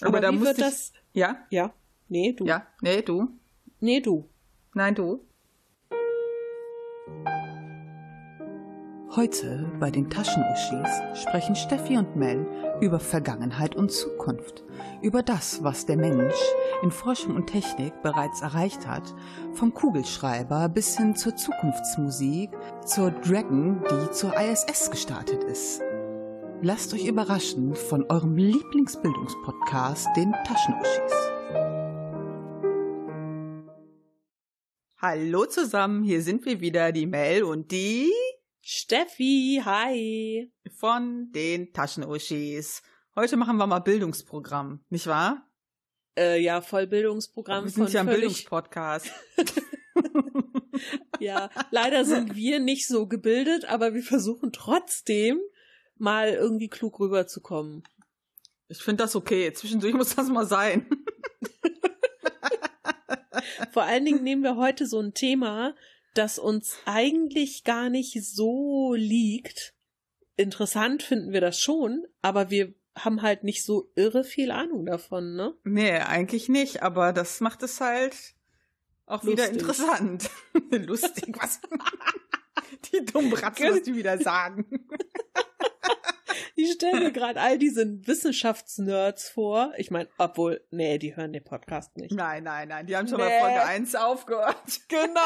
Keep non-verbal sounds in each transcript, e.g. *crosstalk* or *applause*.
Aber, Aber da ich, das? Ja? Ja. Nee, du. Ja? Nee, du? Nee, du. Nein, du? Heute bei den Taschenuschis sprechen Steffi und Mel über Vergangenheit und Zukunft, über das, was der Mensch in Forschung und Technik bereits erreicht hat, vom Kugelschreiber bis hin zur Zukunftsmusik, zur Dragon, die zur ISS gestartet ist. Lasst euch überraschen von eurem Lieblingsbildungspodcast, den Taschenuschis. Hallo zusammen, hier sind wir wieder, die Mel und die Steffi, hi. von den Taschenuschis. Heute machen wir mal Bildungsprogramm, nicht wahr? Äh, ja, Vollbildungsprogramm Wir sind ja ein Bildungspodcast. *laughs* Ja, leider sind wir nicht so gebildet, aber wir versuchen trotzdem mal irgendwie klug rüberzukommen. Ich finde das okay. Zwischendurch muss das mal sein. *laughs* Vor allen Dingen nehmen wir heute so ein Thema, das uns eigentlich gar nicht so liegt. Interessant finden wir das schon, aber wir haben halt nicht so irre viel Ahnung davon, ne? Nee, eigentlich nicht, aber das macht es halt auch wieder Lustig. interessant. *laughs* Lustig, was? *laughs* die dummen Bratzen, was die wieder sagen. *laughs* Ich stelle mir gerade all diese Wissenschaftsnerds vor. Ich meine, obwohl, nee, die hören den Podcast nicht. Nein, nein, nein, die haben schon Nee. bei Folge 1 aufgehört. *laughs* Genau.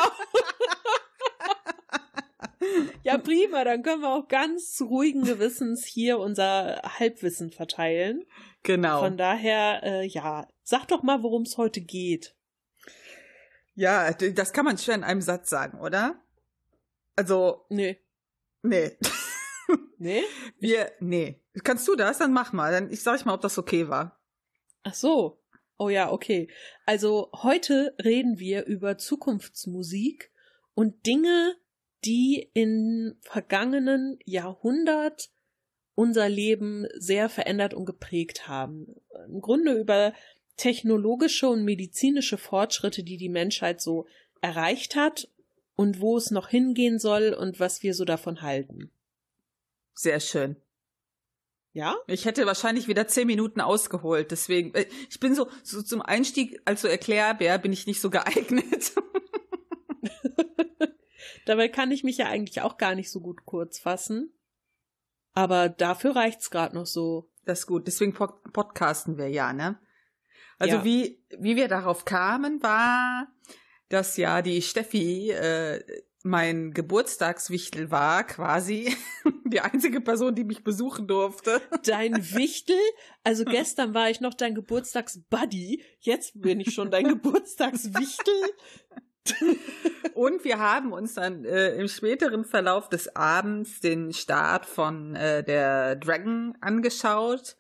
ja, prima, dann können wir auch ganz ruhigen Gewissens hier unser Halbwissen verteilen. Genau. Von daher, äh, ja, sag doch mal, worum es heute geht. ja, das kann man schwer in einem Satz sagen, oder? Also, Nee. nee. Nee? *laughs* Wir, nee. Kannst du das? Dann mach mal. Dann ich sag ich mal, ob das okay war. Ach so. Oh ja, okay. Also heute reden wir über Zukunftsmusik und Dinge, die im vergangenen Jahrhundert unser Leben sehr verändert und geprägt haben. Im Grunde über technologische und medizinische Fortschritte, die die Menschheit so erreicht hat und wo es noch hingehen soll und was wir so davon halten. Sehr schön. Ja? Ich hätte wahrscheinlich wieder zehn Minuten ausgeholt. Deswegen, äh, ich bin so, so zum Einstieg als so Erklärbär bin ich nicht so geeignet. *laughs* *laughs* Dabei kann ich mich ja eigentlich auch gar nicht so gut kurz fassen. Aber dafür reicht's gerade noch so. Das ist gut. Deswegen pod podcasten wir ja, ne? Also Ja. wie, wie wir darauf kamen, war, dass ja die Steffi äh, mein Geburtstagswichtel war, quasi *laughs* die einzige Person, die mich besuchen durfte. Dein Wichtel? Also gestern war ich noch dein Geburtstagsbuddy. Jetzt bin ich schon dein *laughs* Geburtstagswichtel. Und wir haben uns dann äh, im späteren Verlauf des Abends den Start von äh, der Dragon angeschaut,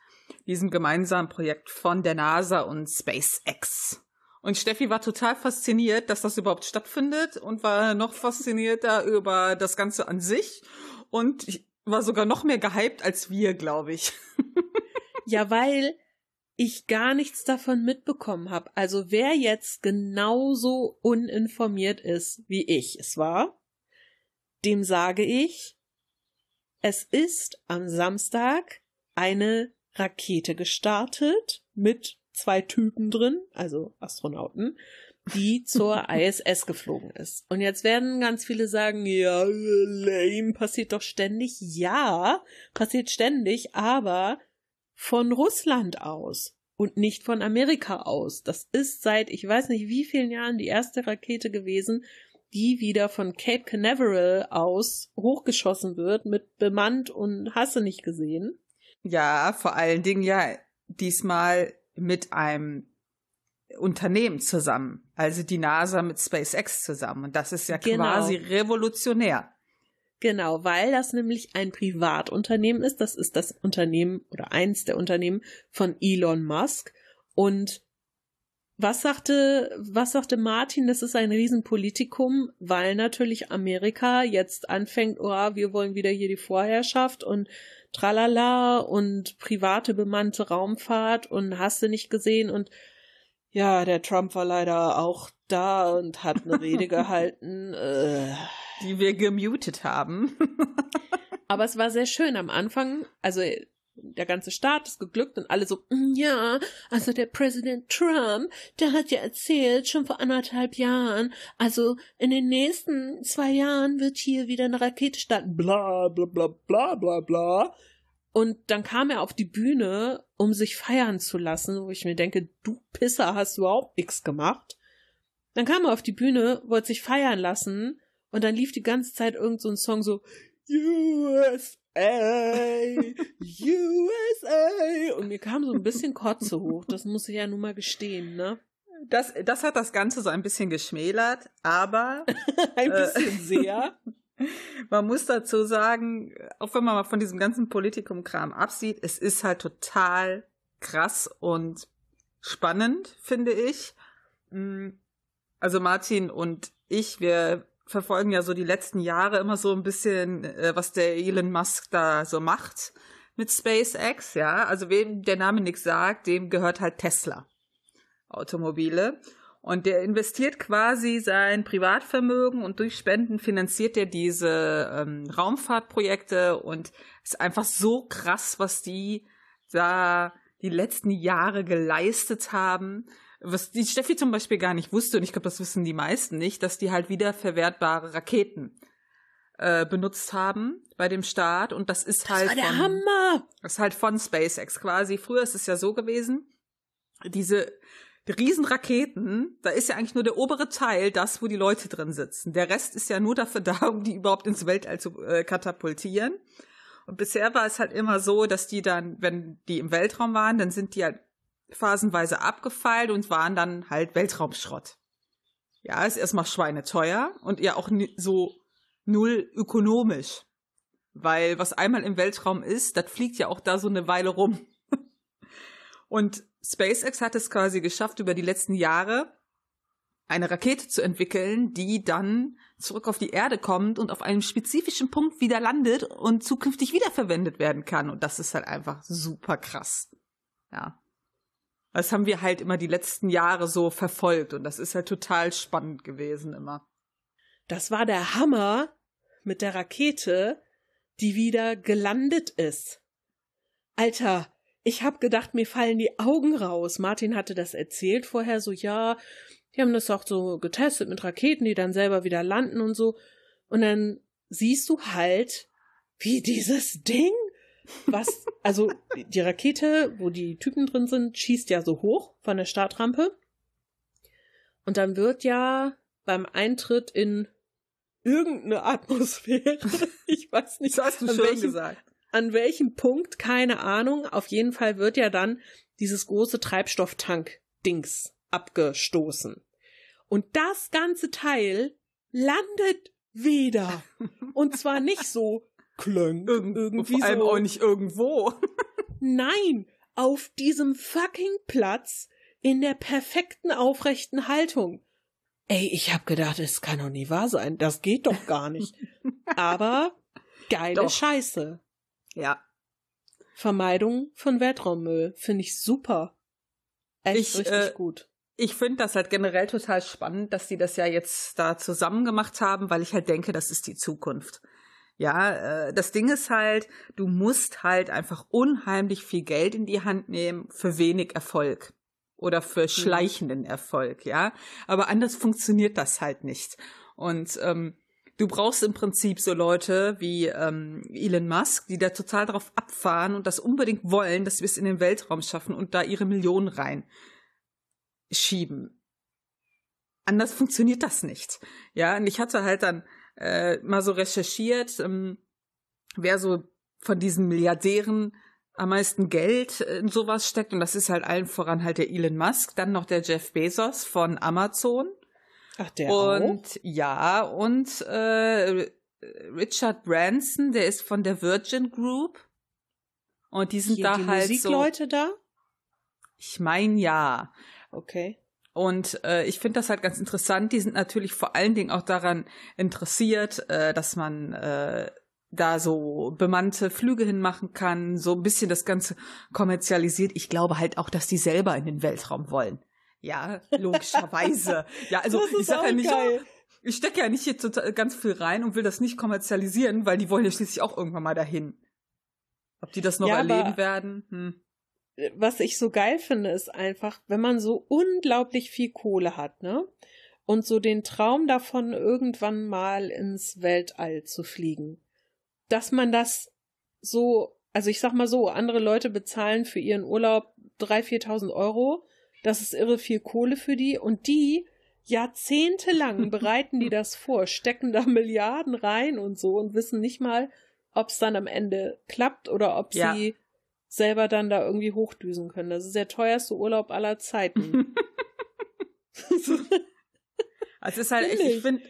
diesem gemeinsamen Projekt von der NASA und SpaceX. Und Steffi war total fasziniert, dass das überhaupt stattfindet und war noch faszinierter *laughs* über das Ganze an sich und war sogar noch mehr gehypt als wir, glaube ich. *laughs* Ja, weil ich gar nichts davon mitbekommen habe. Also wer jetzt genauso uninformiert ist, wie ich es war, dem sage ich, es ist am Samstag eine Rakete gestartet mit zwei Typen drin, also Astronauten, die *laughs* zur ISS geflogen ist. Und jetzt werden ganz viele sagen, ja, lame, passiert doch ständig. Ja, passiert ständig, aber von Russland aus und nicht von Amerika aus. Das ist seit ich weiß nicht wie vielen Jahren die erste Rakete gewesen, die wieder von Cape Canaveral aus hochgeschossen wird, mit bemannt und hasse nicht gesehen. Ja, vor allen Dingen ja diesmal mit einem Unternehmen zusammen, also die NASA mit SpaceX zusammen. Und das ist ja Genau. quasi revolutionär. Genau, weil das nämlich ein Privatunternehmen ist. Das ist das Unternehmen oder eins der Unternehmen von Elon Musk. Und was sagte, was sagte Martin? Das ist ein Riesenpolitikum, weil natürlich Amerika jetzt anfängt, oh, wir wollen wieder hier die Vorherrschaft und tralala und private bemannte Raumfahrt und hast du nicht gesehen und ja, der Trump war leider auch da und hat eine Rede *laughs* gehalten. Äh. die wir gemutet haben. Aber es war sehr schön am Anfang. Also der ganze Staat ist geglückt und alle so, "Mm, ja, also der Präsident Trump, der hat ja erzählt, schon vor anderthalb Jahren, also in den nächsten zwei Jahren wird hier wieder eine Rakete starten, bla, bla, bla, bla, bla, bla. Und dann kam er auf die Bühne, um sich feiern zu lassen, wo ich mir denke, du Pisser hast überhaupt nichts gemacht. Dann kam er auf die Bühne, wollte sich feiern lassen und dann lief die ganze Zeit irgend so ein Song so USA, USA und mir kam so ein bisschen Kotze hoch, das muss ich ja nun mal gestehen, ne? Das, das hat das Ganze so ein bisschen geschmälert, aber *laughs* Ein Äh. bisschen sehr. *laughs* man muss dazu sagen, auch wenn man mal von diesem ganzen Politikum-Kram absieht, es ist halt total krass und spannend, finde ich. Mm, Also Martin und ich, wir verfolgen ja so die letzten Jahre immer so ein bisschen, äh, was der Elon Musk da so macht mit SpaceX, ja. Also wem der Name nichts sagt, dem gehört halt Tesla. Automobile. Und der investiert quasi sein Privatvermögen und durch Spenden finanziert er diese ähm, Raumfahrtprojekte und ist einfach so krass, was die da die letzten Jahre geleistet haben. Was die Steffi zum Beispiel gar nicht wusste, und ich glaube, das wissen die meisten nicht, dass die halt wiederverwertbare Raketen äh, benutzt haben bei dem Start. Und das ist Das halt war der von- Hammer. das ist halt von SpaceX quasi. Früher ist es ja so gewesen, diese Riesenraketen, da ist ja eigentlich nur der obere Teil das, wo die Leute drin sitzen. Der Rest ist ja nur dafür *laughs* da, um die überhaupt ins Weltall zu äh, katapultieren. Und bisher war es halt immer so, dass die dann, wenn die im Weltraum waren, dann sind die halt phasenweise abgefeilt und waren dann halt Weltraumschrott. Ja, ist erstmal schweineteuer und ja auch so null ökonomisch. Weil was einmal im Weltraum ist, das fliegt ja auch da so eine Weile rum. *laughs* Und SpaceX hat es quasi geschafft, über die letzten Jahre eine Rakete zu entwickeln, die dann zurück auf die Erde kommt und auf einem spezifischen Punkt wieder landet und zukünftig wiederverwendet werden kann. Und das ist halt einfach super krass. Ja. Das haben wir halt immer die letzten Jahre so verfolgt und das ist halt total spannend gewesen immer. Das war der Hammer mit der Rakete, die wieder gelandet ist. Alter, ich hab gedacht, mir fallen die Augen raus. Martin hatte das erzählt vorher so, ja, die haben das auch so getestet mit Raketen, die dann selber wieder landen und so. Und dann siehst du halt, wie dieses Ding, was, also die Rakete, wo die Typen drin sind, schießt ja so hoch von der Startrampe. Und dann wird ja beim Eintritt in irgendeine Atmosphäre, *laughs* ich weiß nicht, Das hast du an schön welchem, gesagt. an welchem Punkt, keine Ahnung. Auf jeden Fall wird ja dann dieses große Treibstofftank-Dings abgestoßen. Und das ganze Teil landet wieder. Und zwar nicht so klönk, Irgend, irgendwie vor allem so. auch nicht irgendwo. *laughs* Nein, auf diesem fucking Platz in der perfekten aufrechten Haltung. Ey, ich hab gedacht, es kann doch nie wahr sein. Das geht doch gar nicht. *laughs* Aber geile Doch. Scheiße. Ja. Vermeidung von Weltraummüll finde ich super. Echt Ich, richtig äh, gut. Ich finde das halt generell total spannend, dass die das ja jetzt da zusammen gemacht haben, weil ich halt denke, das ist die Zukunft. Ja, äh, das Ding ist halt, du musst halt einfach unheimlich viel Geld in die Hand nehmen für wenig Erfolg oder für schleichenden Erfolg, ja. Aber anders funktioniert das halt nicht. Und ähm, du brauchst im Prinzip so Leute wie ähm, Elon Musk, die da total drauf abfahren und das unbedingt wollen, dass wir es in den Weltraum schaffen und da ihre Millionen rein schieben. Anders funktioniert das nicht. Ja, und ich hatte halt dann äh, mal so recherchiert, ähm, wer so von diesen Milliardären am meisten Geld in sowas steckt. Und das ist halt allen voran halt der Elon Musk, dann noch der Jeff Bezos von Amazon. Ach, der auch? und ja, und äh, Richard Branson, der ist von der Virgin Group. Und die sind Hier, da die halt so. Musikleute da? Ich meine ja. Okay. Und äh, ich finde das halt ganz interessant. Die sind natürlich vor allen Dingen auch daran interessiert, äh, dass man äh, da so bemannte Flüge hinmachen kann, so ein bisschen das Ganze kommerzialisiert. Ich glaube halt auch, dass die selber in den Weltraum wollen. Ja, logischerweise. *laughs* ja, also ich sage ja nicht, geil. ich stecke ja nicht hier total, ganz viel rein und will das nicht kommerzialisieren, weil die wollen ja schließlich auch irgendwann mal dahin. Ob die das noch Ja, erleben werden? Hm. Was ich so geil finde, ist einfach, wenn man so unglaublich viel Kohle hat, ne? Und so den Traum davon, irgendwann mal ins Weltall zu fliegen. Dass man das so, also ich sag mal so, andere Leute bezahlen für ihren Urlaub 3.000, 4.000 Euro. Das ist irre viel Kohle für die. Und die jahrzehntelang *laughs* bereiten die das vor, stecken da Milliarden rein und so und wissen nicht mal, ob es dann am Ende klappt oder ob Ja. sie selber dann da irgendwie hochdüsen können. Das ist der teuerste Urlaub aller Zeiten. *laughs* *laughs* Also es ist halt, ich, Finde ich finde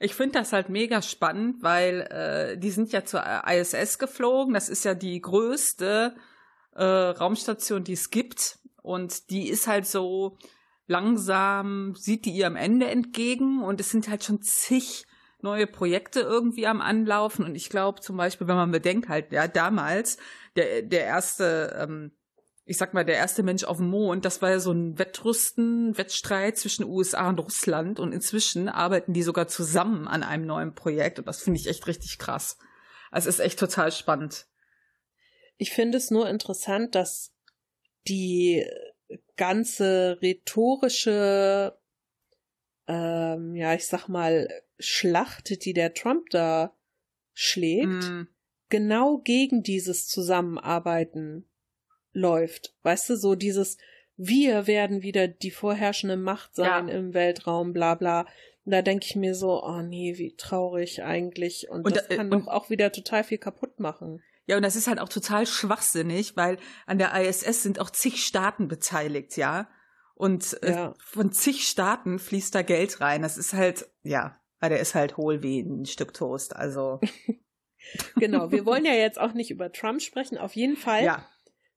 ich find das halt mega spannend, weil äh, die sind ja zur ISS geflogen. Das ist ja die größte äh, Raumstation, die es gibt. Und die ist halt so langsam, sieht die ihrem Ende entgegen. Und es sind halt schon zig neue Projekte irgendwie am Anlaufen. Und ich glaube zum Beispiel, wenn man bedenkt halt, ja, damals, der, der erste, ähm, ich sag mal, der erste Mensch auf dem Mond, das war ja so ein Wettrüsten, Wettstreit zwischen USA und Russland. Und inzwischen arbeiten die sogar zusammen an einem neuen Projekt. Und das finde ich echt richtig krass. Also es ist echt total spannend. Ich finde es nur interessant, dass die ganze rhetorische, ähm, ja, ich sag mal, Schlacht, die der Trump da schlägt, Mm, genau gegen dieses Zusammenarbeiten läuft. Weißt du, so dieses wir werden wieder die vorherrschende Macht sein Ja. im Weltraum, bla bla. Und da denke ich mir so, oh nee, wie traurig eigentlich. Und, Und das da- kann und- doch auch wieder total viel kaputt machen. Ja, und das ist halt auch total schwachsinnig, weil an der ISS sind auch zig Staaten beteiligt, ja. Und äh, Ja. von zig Staaten fließt da Geld rein. Das ist halt, ja, weil der ist halt hohl wie ein Stück Toast. Also, *laughs* Genau, wir wollen ja *laughs* jetzt auch nicht über Trump sprechen. Auf jeden Fall ja.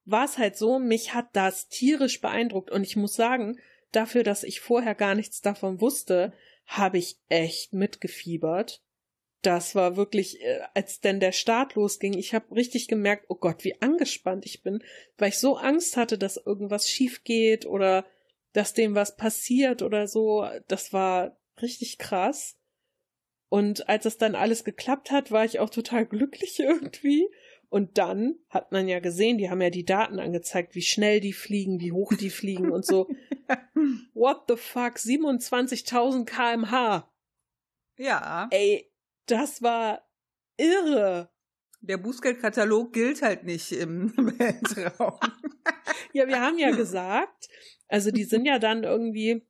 war es halt so, mich hat das tierisch beeindruckt. Und ich muss sagen, dafür, dass ich vorher gar nichts davon wusste, habe ich echt mitgefiebert. Das war wirklich, äh, als denn der Start losging, ich habe richtig gemerkt, oh Gott, wie angespannt ich bin, weil ich so Angst hatte, dass irgendwas schief geht oder dass dem was passiert oder so. Das war richtig krass. Und als es dann alles geklappt hat, war ich auch total glücklich *laughs* irgendwie. Und dann hat man ja gesehen, die haben ja die Daten angezeigt, wie schnell die fliegen, wie hoch die fliegen und so. *laughs* What the fuck? 27.000 kmh. Ja. Ey, das war irre. Der Bußgeldkatalog gilt halt nicht im *laughs* Weltraum. Ja, wir haben ja gesagt, also die sind ja dann irgendwie,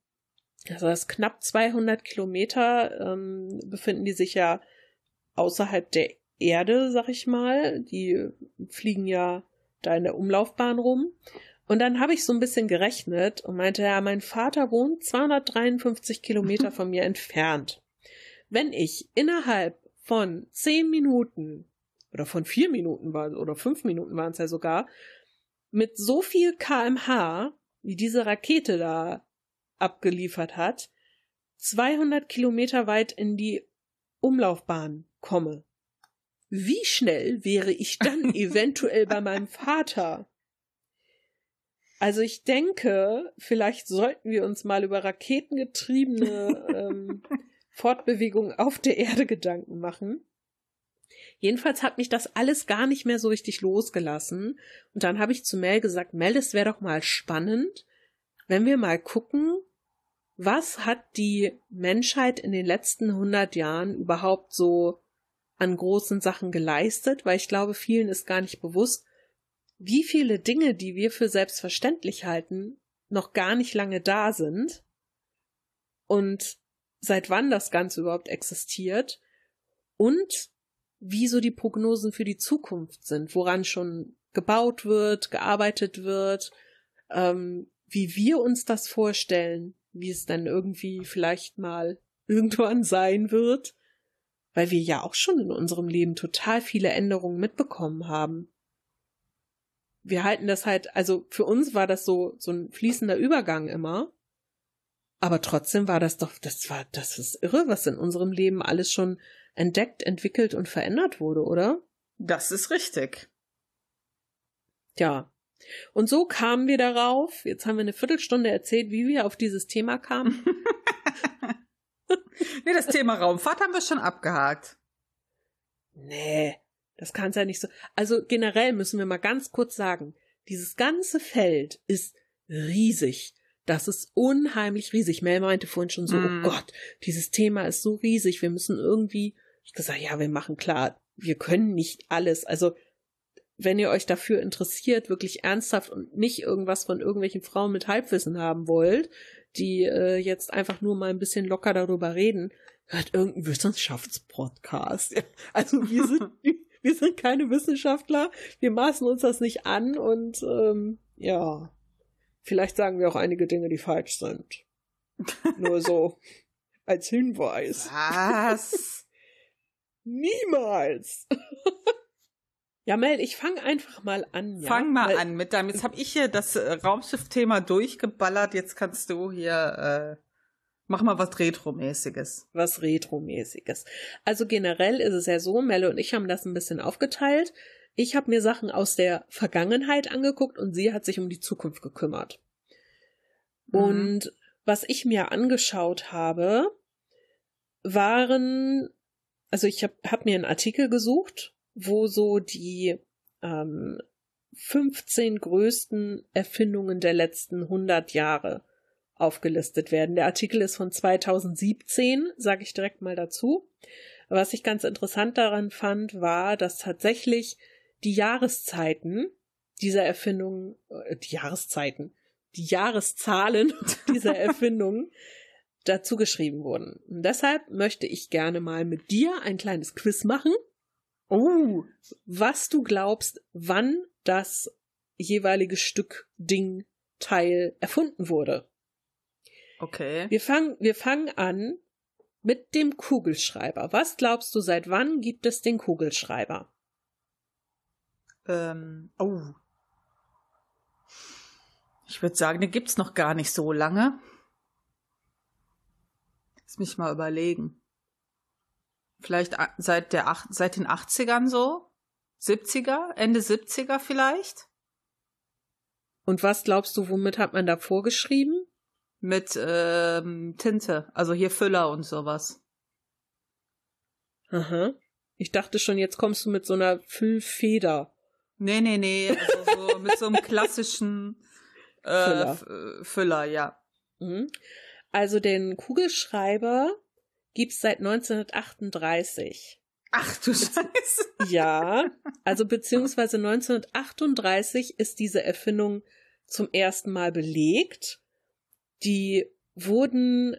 also das knapp 200 Kilometer, ähm, befinden die sich ja außerhalb der Erde, sag ich mal. Die fliegen ja da in der Umlaufbahn rum. Und dann habe ich so ein bisschen gerechnet und meinte, ja, mein Vater wohnt 253 Kilometer *laughs* von mir entfernt. Wenn ich innerhalb von zehn Minuten oder von vier Minuten war oder fünf Minuten waren es ja sogar, mit so viel kmh, wie diese Rakete da abgeliefert hat, 200 Kilometer weit in die Umlaufbahn komme. Wie schnell wäre ich dann *laughs* eventuell bei meinem Vater? Also ich denke, vielleicht sollten wir uns mal über raketengetriebene *laughs* ähm, Fortbewegung auf der Erde Gedanken machen. Jedenfalls hat mich das alles gar nicht mehr so richtig losgelassen. Und dann habe ich zu Mel gesagt, Mel, es wäre doch mal spannend, wenn wir mal gucken, was hat die Menschheit in den letzten 100 Jahren überhaupt so an großen Sachen geleistet, weil ich glaube, vielen ist gar nicht bewusst, wie viele Dinge, die wir für selbstverständlich halten, noch gar nicht lange da sind. Und seit wann das Ganze überhaupt existiert und wie so die Prognosen für die Zukunft sind, woran schon gebaut wird, gearbeitet wird, ähm, wie wir uns das vorstellen, wie es dann irgendwie vielleicht mal irgendwann sein wird, weil wir ja auch schon in unserem Leben total viele Änderungen mitbekommen haben. Wir halten das halt, also für uns war das so, so ein fließender Übergang immer. Aber trotzdem war das doch, das war, das ist irre, was in unserem Leben alles schon entdeckt, entwickelt und verändert wurde, oder? Das ist richtig. Ja. Und so kamen wir darauf. Jetzt haben wir eine Viertelstunde erzählt, wie wir auf dieses Thema kamen. *laughs* *laughs* Nee, das Thema Raumfahrt haben wir schon abgehakt. nee, Das kann es ja nicht so. Also generell müssen wir mal ganz kurz sagen, dieses ganze Feld ist riesig. Das ist unheimlich riesig. Mel meinte vorhin schon so, mm. oh Gott, dieses Thema ist so riesig. Wir müssen irgendwie, ich gesagt, ja, wir machen klar, wir können nicht alles. Also, wenn ihr euch dafür interessiert, wirklich ernsthaft und nicht irgendwas von irgendwelchen Frauen mit Halbwissen haben wollt, die äh, jetzt einfach nur mal ein bisschen locker darüber reden, hört irgendein Wissenschaftspodcast. *laughs* Also wir sind, *laughs* wir sind keine Wissenschaftler, wir maßen uns das nicht an und ähm, ja, vielleicht sagen wir auch einige Dinge, die falsch sind. Nur so *laughs* als Hinweis. Was? Niemals. Ja, Mel, ich fange einfach mal an. Ja? Fang mal Weil, an mit deinem. Jetzt habe ich hier das äh, Raumschiff-Thema durchgeballert. Jetzt kannst du hier äh, mach mal was Retromäßiges. Was Retromäßiges. Also generell ist es ja so, Mel und ich haben das ein bisschen aufgeteilt. Ich habe mir Sachen aus der Vergangenheit angeguckt und sie hat sich um die Zukunft gekümmert. Mhm. Und was ich mir angeschaut habe, waren also ich habe hab mir einen Artikel gesucht, wo so die ähm, 15 größten Erfindungen der letzten 100 Jahre aufgelistet werden. Der Artikel ist von 2017, sage ich direkt mal dazu. Was ich ganz interessant daran fand, war, dass tatsächlich die Jahreszeiten dieser Erfindung, äh, die Jahreszeiten, die Jahreszahlen *laughs* dieser *laughs* Erfindungen dazu geschrieben wurden. Und deshalb möchte ich gerne mal mit dir ein kleines Quiz machen. Oh, was du glaubst, wann das jeweilige Stück, Ding, Teil erfunden wurde. Okay. Wir fangen, wir fangen an mit dem Kugelschreiber. Was glaubst du, seit wann gibt es den Kugelschreiber? Ähm, oh. Ich würde sagen, den gibt's noch gar nicht so lange. Lass mich mal überlegen. Vielleicht seit der seit den 80ern so? 70er? Ende 70er vielleicht? Und was glaubst du, womit hat man da vorgeschrieben? Mit ähm, Tinte, also hier Füller und sowas. Aha. Ich dachte schon, jetzt kommst du mit so einer Füllfeder. Nee, nee, nee, also so *laughs* mit so einem klassischen äh, Füller. Füller, ja. Mhm. Also den Kugelschreiber gibt's seit 1938. Ach du Scheiße. *laughs* Ja, also beziehungsweise 1938 ist diese Erfindung zum ersten Mal belegt. Die wurden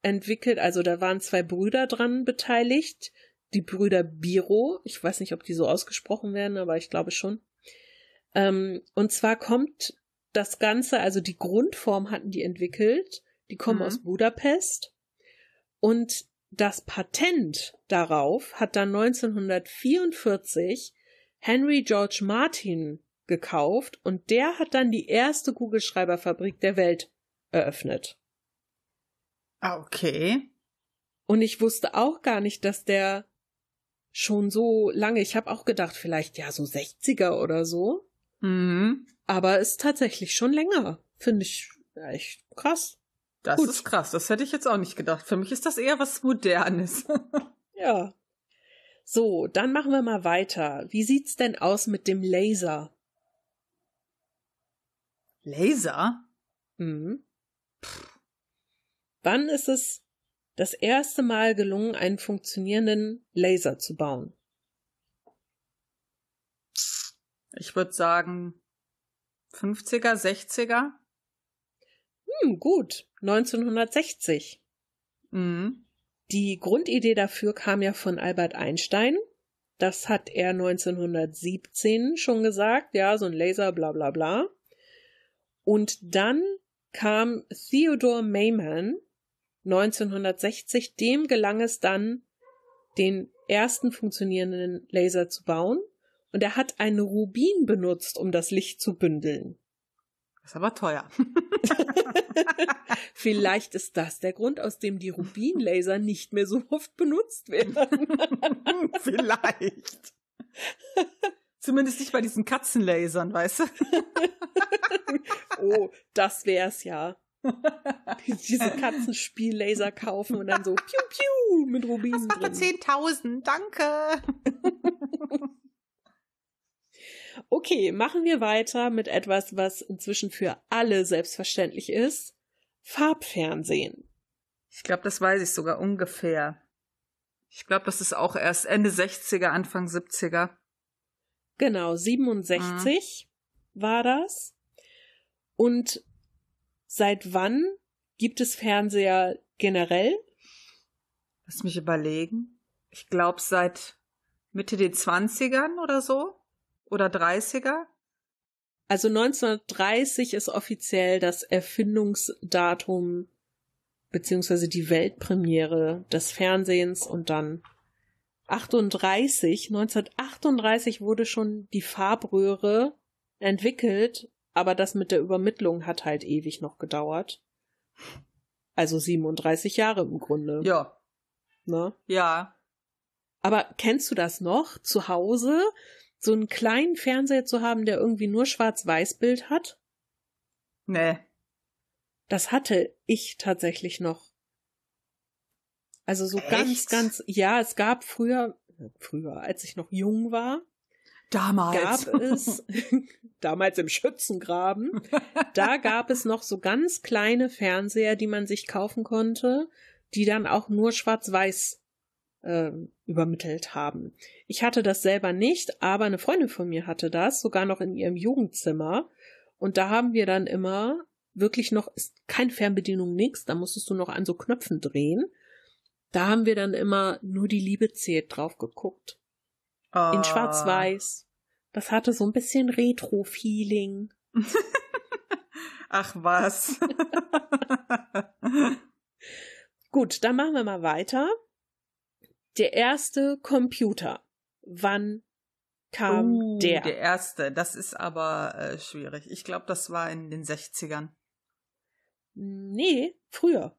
entwickelt, also da waren zwei Brüder dran beteiligt, die Brüder Biro. Ich weiß nicht, ob die so ausgesprochen werden, aber ich glaube schon. Ähm, und zwar kommt das Ganze, also die Grundform hatten die entwickelt die kommen mhm. aus Budapest. Und das Patent darauf hat dann 1944 Henry George Martin gekauft und der hat dann die erste Kugelschreiberfabrik der Welt eröffnet. Ah, okay. Und ich wusste auch gar nicht, dass der schon so lange, ich habe auch gedacht, vielleicht ja so 60er oder so. Mhm. Aber ist tatsächlich schon länger. Finde ich echt krass. Das Gut. ist krass, das hätte ich jetzt auch nicht gedacht. Für mich ist das eher was Modernes. *laughs* ja. So, dann machen wir mal weiter. Wie sieht's denn aus mit dem Laser? Laser? Mhm. Wann ist es das erste Mal gelungen, einen funktionierenden Laser zu bauen? Ich würde sagen 50er, 60er. Hm, gut. 1960. Mhm. Die Grundidee dafür kam ja von Albert Einstein. Das hat er 1917 schon gesagt, ja, so ein Laser, bla bla bla. Und dann kam Theodore Mayman 1960, dem gelang es dann, den ersten funktionierenden Laser zu bauen. Und er hat einen Rubin benutzt, um das Licht zu bündeln. Das ist aber teuer. *laughs* Vielleicht ist das der Grund, aus dem die Rubinlaser nicht mehr so oft benutzt werden. *laughs* Vielleicht. Zumindest nicht bei diesen Katzenlasern, weißt du? oh, das wär's ja. Diese Katzenspiellaser kaufen und dann so *laughs* piu piu mit Rubinen Das macht drin. 10.000, danke. Okay, machen wir weiter mit etwas, was inzwischen für alle selbstverständlich ist. Farbfernsehen. Ich glaube, das weiß ich sogar ungefähr. Ich glaube, das ist auch erst Ende 60er, Anfang 70er. Genau, 67 war das. Und seit wann gibt es Fernseher generell? Lass mich überlegen. Ich glaube, seit Mitte den 20ern oder so. Oder 30er. Also 1930 ist offiziell das Erfindungsdatum beziehungsweise die Weltpremiere des Fernsehens und dann 38, 1938 wurde schon die Farbröhre entwickelt, aber das mit der Übermittlung hat halt ewig noch gedauert. Also 37 Jahre im Grunde. Ja. Ne? Ja. Aber kennst du das noch? Zu Hause so einen kleinen Fernseher zu haben, der irgendwie nur Schwarz-Weiß-Bild hat? Nee. Das hatte ich tatsächlich noch. Also so ganz, Echt? ganz, ja, es gab früher, früher, als ich noch jung war, Damals. gab es, *laughs* *laughs* damals im Schützengraben, da gab es noch so ganz kleine Fernseher, die man sich kaufen konnte, die dann auch nur schwarz-weiß ähm, übermittelt haben. Ich hatte das selber nicht, aber eine Freundin von mir hatte das, sogar noch in ihrem Jugendzimmer. Und da haben wir dann immer wirklich noch, ist keine Fernbedienung, nix, da musstest du noch an so Knöpfen drehen. Da haben wir dann immer nur die Liebe zählt drauf geguckt Ah. in Schwarz-Weiß. Das hatte so ein bisschen Retro-Feeling. *laughs* Ach was. *laughs* Gut, dann machen wir mal weiter. Der erste Computer. Wann kam Uh, der? Der erste. Das ist aber äh, schwierig. Ich glaube, das war in den 60ern. Nee, früher.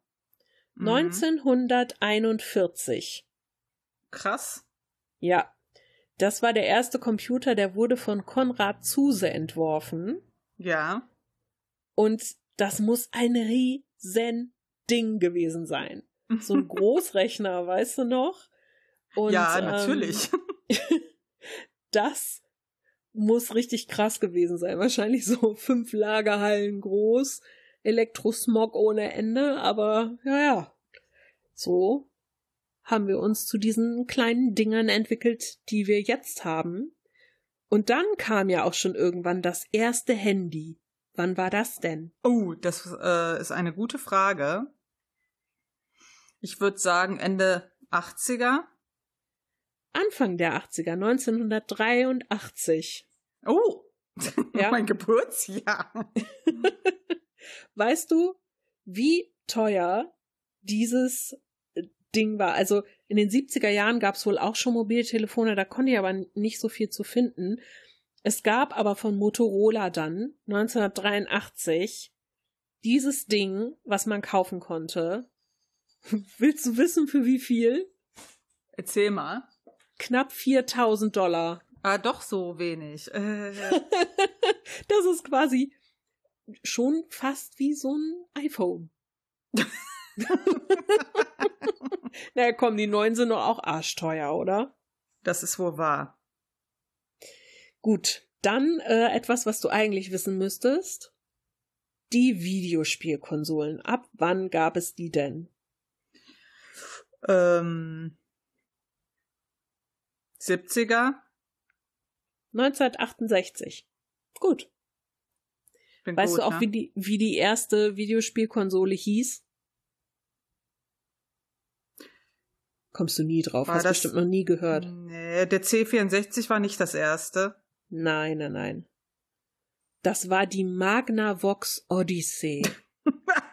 Mhm. 1941. Krass. Ja. Das war der erste Computer, der wurde von Konrad Zuse entworfen. Ja. Und das muss ein riesen Ding gewesen sein. So ein *laughs* Großrechner, weißt du noch? Und, ja, ähm, natürlich. *laughs* das muss richtig krass gewesen sein. Wahrscheinlich so *laughs* fünf Lagerhallen groß, Elektrosmog ohne Ende, aber ja, ja. So haben wir uns zu diesen kleinen Dingern entwickelt, die wir jetzt haben. Und dann kam ja auch schon irgendwann das erste Handy. Wann war das denn? oh, das äh, ist eine gute Frage. Ich würde sagen Ende 80er. Anfang der 80er, 1983. Oh, *laughs* Ja. mein Geburtsjahr. *laughs* Weißt du, wie teuer dieses äh, Ding war? Also in den 70er Jahren gab es wohl auch schon Mobiltelefone, da konnte ich aber nicht so viel zu finden. Es gab aber von Motorola dann 1983 dieses Ding, was man kaufen konnte. *laughs* Willst du wissen, für wie viel? Erzähl mal. Knapp 4000 Dollar. Ah, doch so wenig. Äh, *laughs* Das ist quasi schon fast wie so ein iPhone. *laughs* naja, komm, die neuen sind doch auch arschteuer, oder? das ist wohl wahr. Gut, dann äh, etwas, was du eigentlich wissen müsstest. Die Videospielkonsolen. Ab wann gab es die denn? Ähm, 70er. 1968. Gut. Bin Weißt gut, du auch, ne? wie, die, wie die erste Videospielkonsole hieß? Kommst du nie drauf, War hast das- bestimmt noch nie gehört. Nee, der C64 war nicht das erste. Nein, nein, nein. Das war die Magnavox Odyssey. *laughs*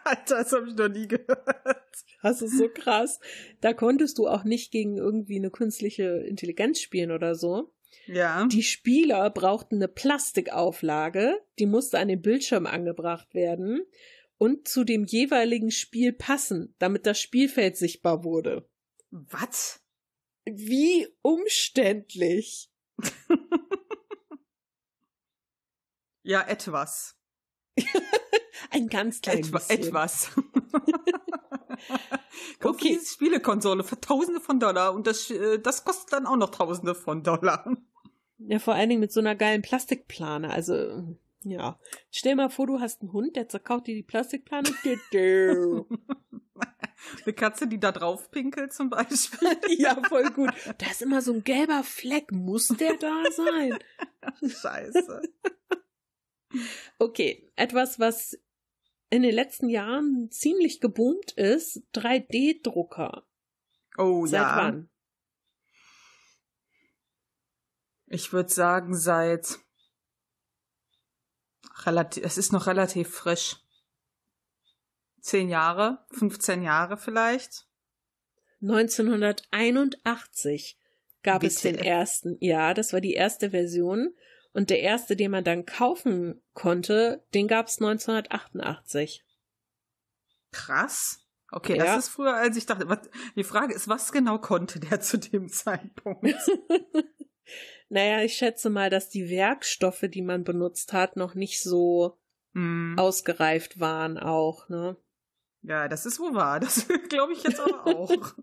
Alter, das habe ich noch nie gehört. Das ist so krass. Da konntest du auch nicht gegen irgendwie eine künstliche Intelligenz spielen oder so. Ja. Die Spieler brauchten eine Plastikauflage, die musste an den Bildschirm angebracht werden und zu dem jeweiligen Spiel passen, damit das Spielfeld sichtbar wurde. Was? Wie umständlich. *laughs* Ja, etwas. *laughs* Ein ganz klein Etwa, bisschen. etwas. *laughs* Kauf Okay. diese Spielekonsole für Tausende von Dollar und das, äh, das kostet dann auch noch Tausende von Dollar. Ja, vor allen Dingen mit so einer geilen Plastikplane. Also, ja. Stell mal vor, du hast einen Hund, der zerkaut dir die Plastikplane. Eine Katze, die da drauf pinkelt zum Beispiel. *laughs* ja, voll gut. Da ist immer so ein gelber Fleck. Muss der da sein? *laughs* Scheiße. Okay, etwas, was in den letzten Jahren ziemlich geboomt ist, 3D-Drucker. Oh Seit ja. wann? Ich würde sagen, seit relativ, es ist noch relativ frisch. Zehn Jahre, 15 Jahre vielleicht. 1981 gab es den ersten. Ja, das war die erste Version. Und der erste, den man dann kaufen konnte, den gab es 1988. Krass. Okay, Ja. das ist früher, als ich dachte. Was, die Frage ist, was genau konnte der *laughs* zu dem Zeitpunkt? *laughs* Naja, ich schätze mal, dass die Werkstoffe, die man benutzt hat, noch nicht so Hm. ausgereift waren auch, ne? Ja, das ist wohl wahr. Das *laughs* glaube ich jetzt aber auch.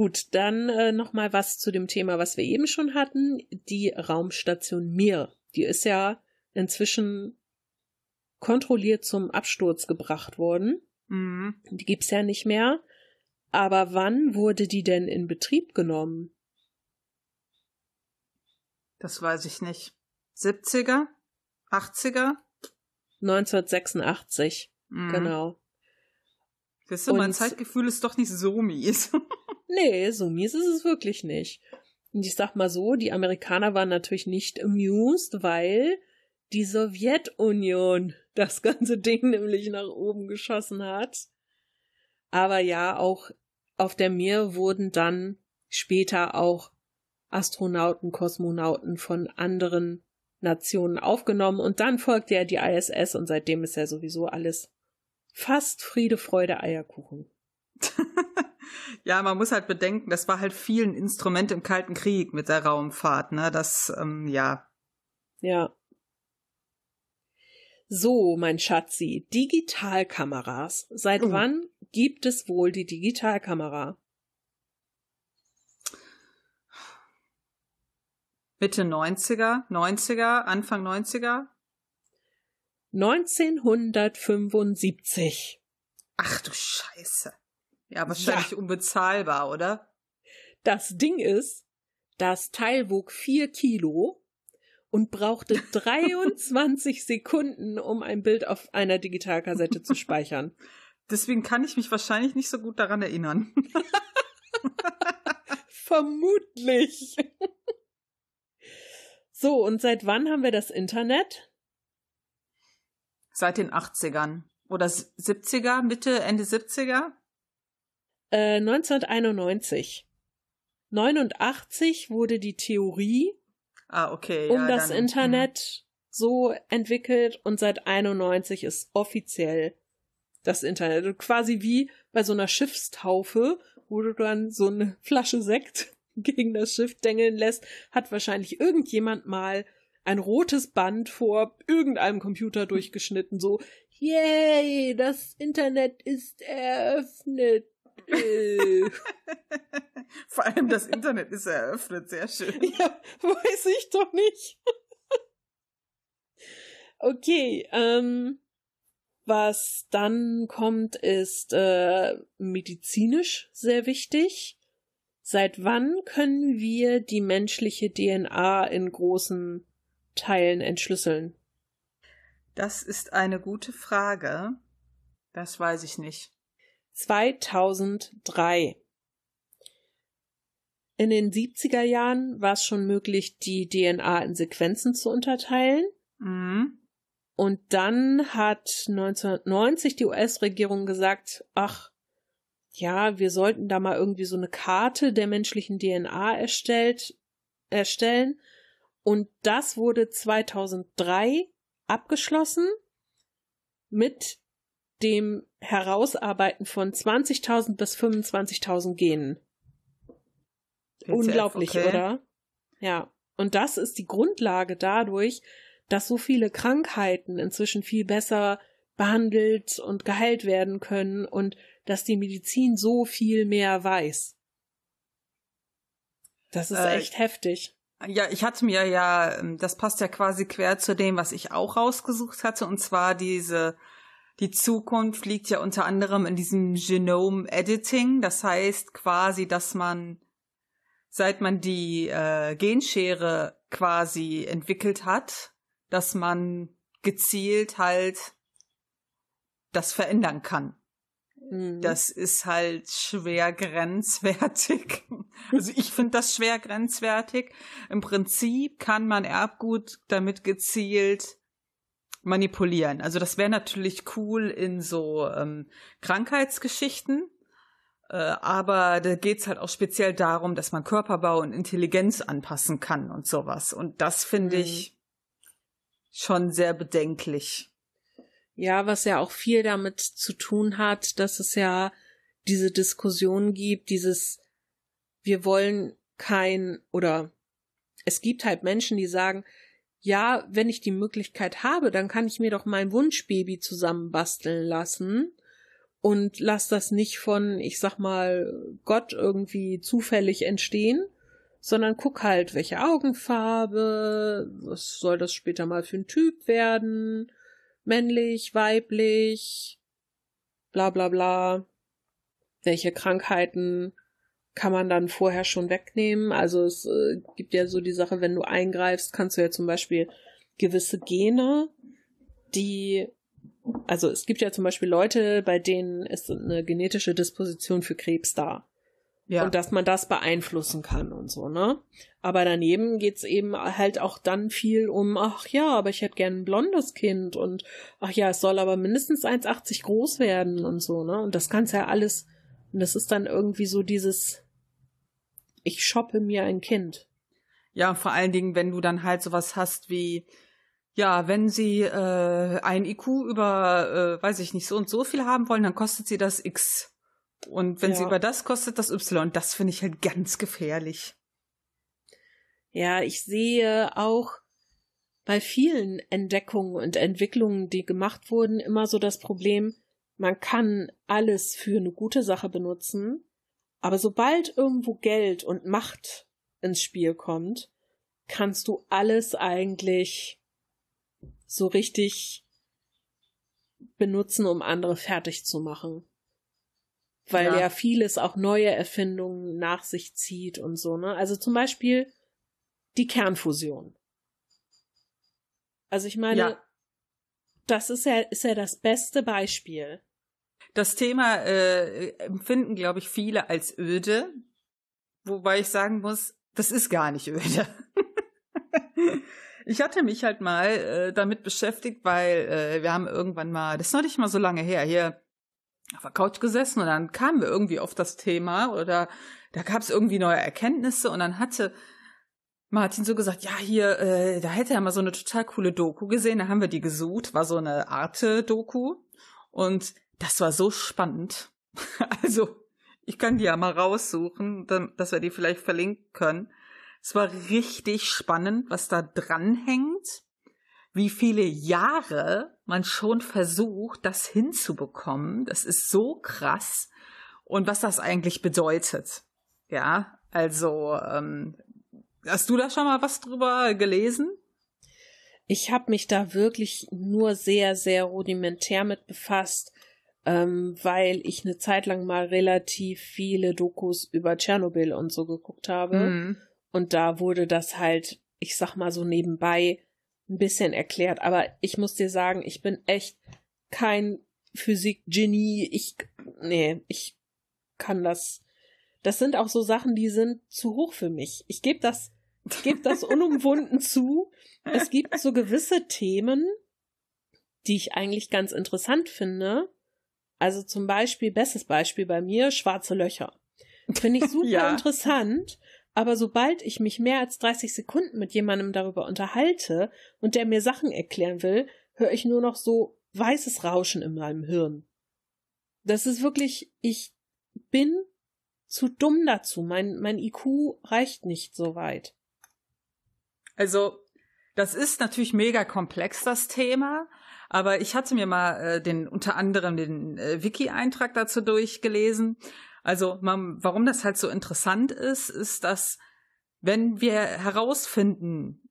Gut, dann äh, noch mal was zu dem Thema, was wir eben schon hatten, die Raumstation Mir. Die ist ja inzwischen kontrolliert zum Absturz gebracht worden. Hm. Die gibt's ja nicht mehr. Aber wann wurde die denn in Betrieb genommen? Das weiß ich nicht. 70er? 80er? 1986, Hm. genau. Siehst du, mein Zeitgefühl ist doch nicht so mies. *laughs* Nee, so mies ist es wirklich nicht. Und ich sag mal so, die Amerikaner waren natürlich nicht amused, weil die Sowjetunion *laughs* das ganze Ding nämlich nach oben geschossen hat. Aber ja, auch auf der Mir wurden dann später auch Astronauten, Kosmonauten von anderen Nationen aufgenommen und dann folgte ja die ISS und seitdem ist ja sowieso alles fast Friede, Freude, Eierkuchen. *laughs* ja, man muss halt bedenken, das war halt viel ein Instrument im Kalten Krieg mit der Raumfahrt, ne? Das, ähm, ja. Ja. So, mein Schatzi, Digitalkameras. Seit Oh. wann gibt es wohl die Digitalkamera? Mitte 90er, 90er, Anfang 90er. 1975. Ach du Scheiße. Ja, wahrscheinlich unbezahlbar, oder? Das Ding ist, das Teil wog vier Kilo und brauchte *laughs* 23 Sekunden, um ein Bild auf einer Digitalkassette zu speichern. *laughs* Deswegen kann ich mich wahrscheinlich nicht so gut daran erinnern. *laughs* Vermutlich. So, und seit wann haben wir das Internet? Seit den 80ern. Oder s- 70er, Mitte, Ende 70er? Äh, 1991. 89 wurde die Theorie Ah, okay. um ja, das dann, hm. Internet so entwickelt und seit 91 ist offiziell das Internet. Und Quasi wie bei so einer Schiffstaufe, wo du dann so eine Flasche Sekt *laughs* gegen das Schiff dengeln lässt, hat wahrscheinlich irgendjemand mal ein rotes Band vor irgendeinem Computer durchgeschnitten, so, yay, das Internet ist eröffnet. *laughs* Vor allem das Internet ist eröffnet, sehr schön. *laughs* Ja, weiß ich doch nicht. *laughs* okay, ähm, was dann kommt, ist äh, medizinisch sehr wichtig. Seit wann können wir die menschliche DNA in großen Teilen entschlüsseln? Das ist eine gute Frage. Das weiß ich nicht. 2003. In den 70er Jahren war es schon möglich, die DNA in Sequenzen zu unterteilen. Mhm. Und dann hat 1990 die US-Regierung gesagt, ach, ja, wir sollten da mal irgendwie so eine Karte der menschlichen DNA erstellt, erstellen. Und das wurde 2003 abgeschlossen mit dem Herausarbeiten von 20.000 bis 25.000 Genen. PCF, Unglaublich, okay. oder? Ja. Und das ist die Grundlage dadurch, dass so viele Krankheiten inzwischen viel besser behandelt und geheilt werden können und dass die Medizin so viel mehr weiß. Das ist äh, echt heftig. Ja, ich hatte mir ja, ähm, das passt ja quasi quer zu dem, was ich auch rausgesucht hatte, und zwar diese, die Zukunft liegt ja unter anderem in diesem Genome Editing. Das heißt quasi, dass man, seit man die äh, Genschere quasi entwickelt hat, dass man gezielt halt das verändern kann. Mhm. Das ist halt schwer grenzwertig. *laughs* Also ich finde das schwer grenzwertig. Im Prinzip kann man Erbgut damit gezielt manipulieren. Also das wäre natürlich cool in so ähm, Krankheitsgeschichten. Äh, aber da geht's halt auch speziell darum, dass man Körperbau und Intelligenz anpassen kann und sowas. Und das finde mhm. ich schon sehr bedenklich. Ja, was ja auch viel damit zu tun hat, dass es ja diese Diskussion gibt, dieses wir wollen kein oder es gibt halt Menschen, die sagen, ja, wenn ich die Möglichkeit habe, dann kann ich mir doch mein Wunschbaby zusammenbasteln lassen und lass das nicht von, ich sag mal, Gott irgendwie zufällig entstehen, sondern guck halt, welche Augenfarbe, was soll das später mal für ein Typ werden, männlich, weiblich, bla bla bla. Welche Krankheiten kann man dann vorher schon wegnehmen? Also es äh, gibt ja so die Sache, wenn du eingreifst, kannst du ja zum Beispiel gewisse Gene, die also es gibt ja zum Beispiel Leute, bei denen ist eine genetische Disposition für Krebs da. Ja. Und dass man das beeinflussen kann und so, ne? Aber daneben geht's eben halt auch dann viel um, ach ja, aber ich hätte gern ein blondes Kind und ach ja, es soll aber mindestens 1,80 groß werden und so, ne? Und das kann's ja alles, und das ist dann irgendwie so dieses, ich shoppe mir ein Kind. Ja, vor allen Dingen, wenn du dann halt sowas hast wie, ja, wenn sie äh, ein IQ über, äh, weiß ich nicht, so und so viel haben wollen, dann kostet sie das X. Und wenn ja. sie über das kostet, das Y. Das finde ich halt ganz gefährlich. Ja, ich sehe auch bei vielen Entdeckungen und Entwicklungen, die gemacht wurden, immer so das Problem, man kann alles für eine gute Sache benutzen, aber sobald irgendwo Geld und Macht ins Spiel kommt, kannst du alles eigentlich so richtig benutzen, um andere fertig zu machen weil ja. ja vieles auch neue Erfindungen nach sich zieht und so, ne? Also zum Beispiel die Kernfusion. Also ich meine, ja. das ist ja, ist ja das beste Beispiel. Das Thema äh, empfinden, glaube ich, viele als öde, wobei ich sagen muss, das ist gar nicht öde. ich hatte mich halt mal äh, damit beschäftigt, weil äh, wir haben irgendwann mal, das ist noch nicht mal so lange her, hier auf der Couch gesessen und dann kamen wir irgendwie auf das Thema oder da gab es irgendwie neue Erkenntnisse und dann hatte Martin so gesagt, ja, hier, äh, da hätte er mal so eine total coole Doku gesehen, da haben wir die gesucht, war so eine Arte-Doku. Und das war so spannend. *laughs* also, ich kann die ja mal raussuchen, dass wir die vielleicht verlinken können. Es war richtig spannend, was da dranhängt wie viele Jahre man schon versucht, das hinzubekommen. Das ist so krass. Und was das eigentlich bedeutet. Ja, also, ähm, hast du da schon mal was drüber gelesen? Ich habe mich da wirklich nur sehr, sehr rudimentär mit befasst, ähm, weil ich eine Zeit lang mal relativ viele Dokus über Tschernobyl und so geguckt habe. Mhm. Und da wurde das halt, ich sag mal so nebenbei, ein bisschen erklärt, aber ich muss dir sagen, ich bin echt kein Physik-Genie. Ich, nee, ich kann das. Das sind auch so Sachen, die sind zu hoch für mich. Ich gebe das, ich gebe das *laughs* unumwunden zu. Es gibt so gewisse Themen, die ich eigentlich ganz interessant finde. Also zum Beispiel, bestes Beispiel bei mir, schwarze Löcher. Finde ich *laughs* super ja. interessant, aber sobald ich mich mehr als 30 Sekunden mit jemandem darüber unterhalte und der mir Sachen erklären will, höre ich nur noch so weißes Rauschen in meinem Hirn. Das ist wirklich, ich bin zu dumm dazu. Mein, mein IQ reicht nicht so weit. Also, das ist natürlich mega komplex, das Thema. Aber ich hatte mir mal äh, den unter anderem den äh, Wiki-Eintrag dazu durchgelesen. Also man, warum das halt so interessant ist, ist, dass wenn wir herausfinden,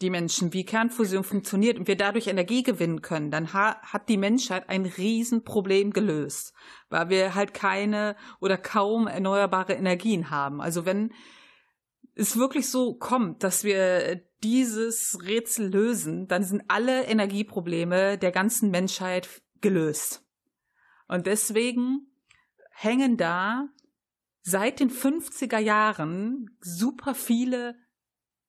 die Menschen, wie Kernfusion funktioniert und wir dadurch Energie gewinnen können, dann ha hat die Menschheit ein Riesenproblem gelöst, weil wir halt keine oder kaum erneuerbare Energien haben. Also wenn es wirklich so kommt, dass wir dieses Rätsel lösen, dann sind alle Energieprobleme der ganzen Menschheit gelöst. Und deswegen hängen da seit den 50er Jahren super viele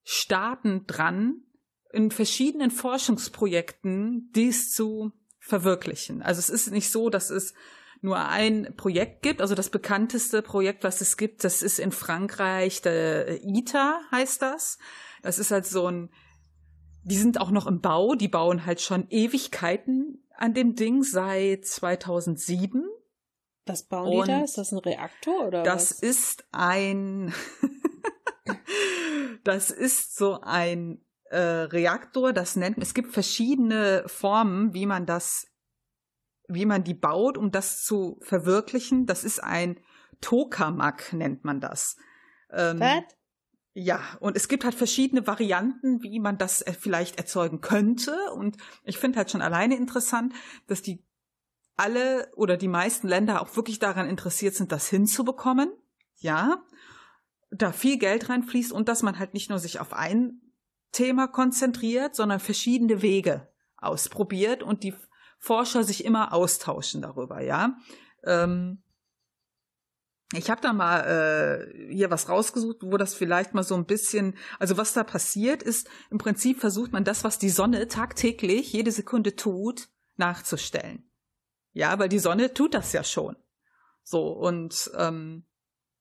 Staaten dran, in verschiedenen Forschungsprojekten dies zu verwirklichen. Also es ist nicht so, dass es nur ein Projekt gibt. Also das bekannteste Projekt, was es gibt, das ist in Frankreich, der ITER heißt das. Das ist halt so ein, die sind auch noch im Bau, die bauen halt schon Ewigkeiten an dem Ding seit 2007. Was bauen Und die da? Ist das ein Reaktor oder Das was? ist ein, *laughs* das ist so ein äh, Reaktor, das nennt, es gibt verschiedene Formen, wie man das wie man die baut, um das zu verwirklichen. Das ist ein Tokamak, nennt man das. Ähm, Was? Ja, und es gibt halt verschiedene Varianten, wie man das äh, vielleicht erzeugen könnte. Und ich finde halt schon alleine interessant, dass die alle oder die meisten Länder auch wirklich daran interessiert sind, das hinzubekommen. Ja, da viel Geld reinfließt und dass man halt nicht nur sich auf ein Thema konzentriert, sondern verschiedene Wege ausprobiert und die Forscher sich immer austauschen darüber, ja. Ähm, ich habe da mal äh, hier was rausgesucht, wo das vielleicht mal so ein bisschen, also was da passiert ist, im Prinzip versucht man das, was die Sonne tagtäglich jede Sekunde tut, nachzustellen. Ja, weil die Sonne tut das ja schon. So, und ähm,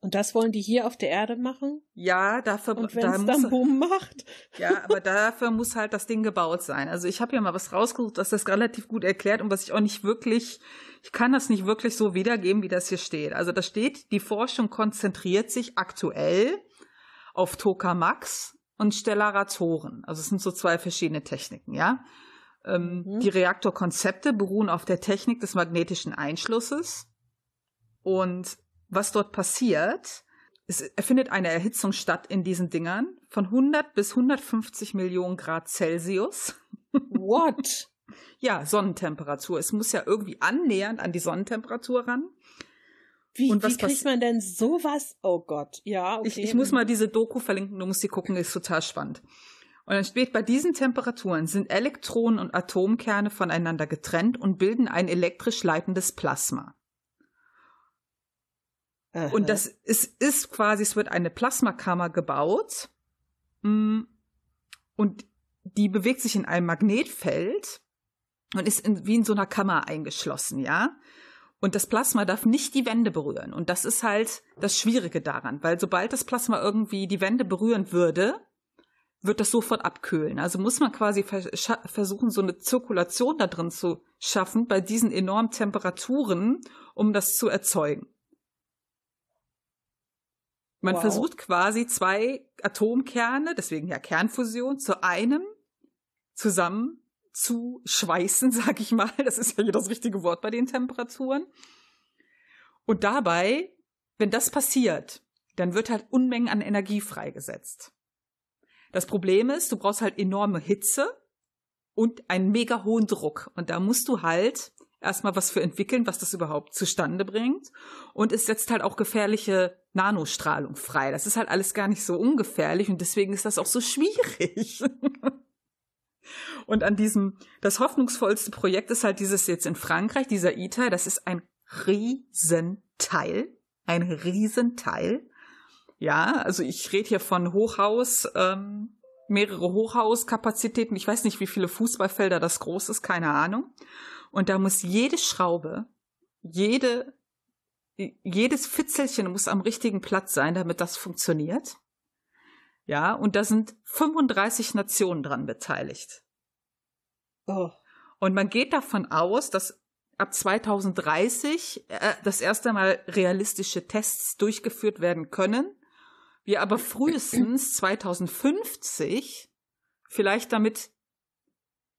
und das wollen die hier auf der Erde machen? Ja, dafür Und wenn da es dann Boom macht? Ja, aber dafür muss halt das Ding gebaut sein. Also ich habe ja mal was rausgesucht, das das relativ gut erklärt und was ich auch nicht wirklich, ich kann das nicht wirklich so wiedergeben, wie das hier steht. Also da steht, die Forschung konzentriert sich aktuell auf Tokamaks und Stellaratoren. Also es sind so zwei verschiedene Techniken, ja. Ähm, mhm. Die Reaktorkonzepte beruhen auf der Technik des magnetischen Einschlusses und was dort passiert, es findet eine Erhitzung statt in diesen Dingern von 100 bis 150 Millionen Grad Celsius. What? *laughs* ja, Sonnentemperatur. Es muss ja irgendwie annähernd an die Sonnentemperatur ran. Wie, Und was wie kriegt man denn sowas? Oh Gott, ja. Okay. Ich, ich muss mal diese Doku verlinken, du musst die gucken, ist total spannend. Und dann steht, bei diesen Temperaturen sind Elektronen und Atomkerne voneinander getrennt und bilden ein elektrisch leitendes Plasma. Aha. Und das ist, ist quasi, es wird eine Plasmakammer gebaut mm, und die bewegt sich in einem Magnetfeld und ist in, wie in so einer Kammer eingeschlossen, ja. Und das Plasma darf nicht die Wände berühren. Und das ist halt das Schwierige daran, weil sobald das Plasma irgendwie die Wände berühren würde, wird das sofort abkühlen. Also muss man quasi versuchen, so eine Zirkulation da drin zu schaffen bei diesen enormen Temperaturen, um das zu erzeugen. Man wow. versucht quasi zwei Atomkerne, deswegen ja Kernfusion, zu einem zusammen zu schweißen, *laughs* sag ich mal. Das ist ja hier das richtige Wort bei den Temperaturen. Und dabei, wenn das passiert, dann wird halt Unmengen an Energie freigesetzt. Das Problem ist, du brauchst halt enorme Hitze und einen mega hohen Druck. Und da musst du halt erstmal was für entwickeln, was das überhaupt zustande bringt. Und es setzt halt auch gefährliche Nanostrahlung frei. Das ist halt alles gar nicht so ungefährlich und deswegen ist das auch so schwierig. *laughs* und an diesem, das hoffnungsvollste Projekt ist halt dieses jetzt in Frankreich, dieser ITER, das ist ein Riesenteil. Ein Riesenteil. Ja, also ich rede hier von Hochhaus, ähm, mehrere Hochhauskapazitäten. Ich weiß nicht, wie viele Fußballfelder das groß ist, keine Ahnung. Und da muss jede Schraube, jede, jedes Fitzelchen muss am richtigen Platz sein, damit das funktioniert. Ja, und da sind 35 Nationen dran beteiligt. Oh. Und man geht davon aus, dass ab 2030 äh, das erste Mal realistische Tests durchgeführt werden können. Wir aber frühestens 2050 vielleicht damit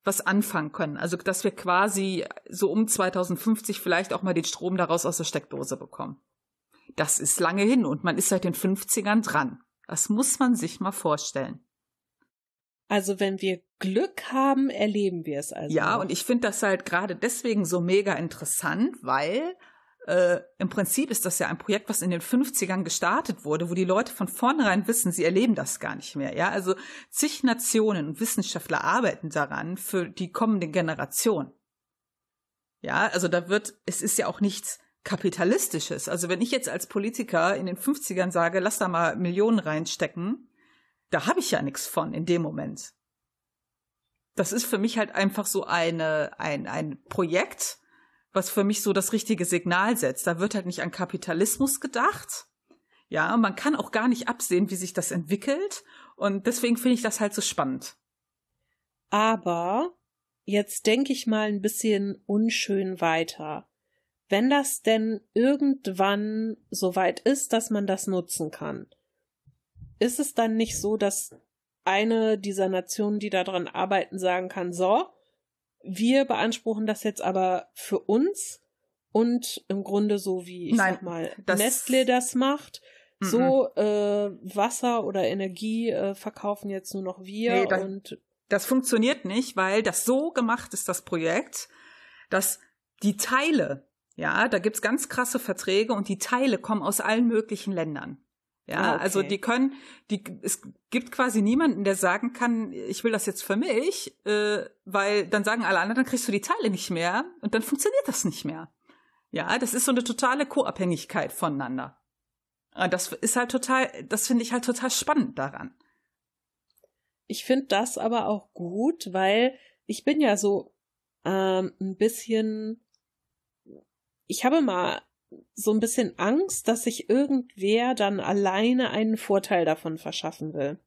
was anfangen können. Also, dass wir quasi so um 2050 vielleicht auch mal den Strom daraus aus der Steckdose bekommen. Das ist lange hin und man ist seit den 50ern dran. Das muss man sich mal vorstellen. Also wenn wir Glück haben, erleben wir es also. Ja, und ich finde das halt gerade deswegen so mega interessant, weil äh, im Prinzip ist das ja ein Projekt, was in den 50ern gestartet wurde, wo die Leute von vornherein wissen, sie erleben das gar nicht mehr. Ja, also zig Nationen und Wissenschaftler arbeiten daran für die kommende Generation. Ja, also da wird, es ist ja auch nichts kapitalistisches. Also wenn ich jetzt als Politiker in den 50ern sage, lass da mal Millionen reinstecken, da habe ich ja nichts von in dem Moment. Das ist für mich halt einfach so eine, ein, ein Projekt, was für mich so das richtige Signal setzt. Da wird halt nicht an Kapitalismus gedacht. Ja, man kann auch gar nicht absehen, wie sich das entwickelt. Und deswegen finde ich das halt so spannend. Aber jetzt denke ich mal ein bisschen unschön weiter. Wenn das denn irgendwann so weit ist, dass man das nutzen kann, ist es dann nicht so, dass eine dieser Nationen, die daran arbeiten, sagen kann, so, wir beanspruchen das jetzt aber für uns und im Grunde so wie ich Nein, sag mal das Nestle das macht, mm -mm. so äh, Wasser oder Energie äh, verkaufen jetzt nur noch wir nee, das, und das funktioniert nicht, weil das so gemacht ist, das Projekt, dass die Teile, ja, da gibt's ganz krasse Verträge und die Teile kommen aus allen möglichen Ländern. Ja, ah, also okay. also die können, die, es gibt quasi niemanden, der sagen kann, ich will das jetzt für mich, äh, weil dann sagen alle anderen, dann kriegst du die Teile nicht mehr und dann funktioniert das nicht mehr. Ja, das ist so eine totale Co-Abhängigkeit voneinander. Das ist halt total, das finde ich halt total spannend daran. Ich finde das aber auch gut, weil ich bin ja so ähm, ein bisschen, ich habe mal so ein bisschen Angst, dass sich irgendwer dann alleine einen Vorteil davon verschaffen will.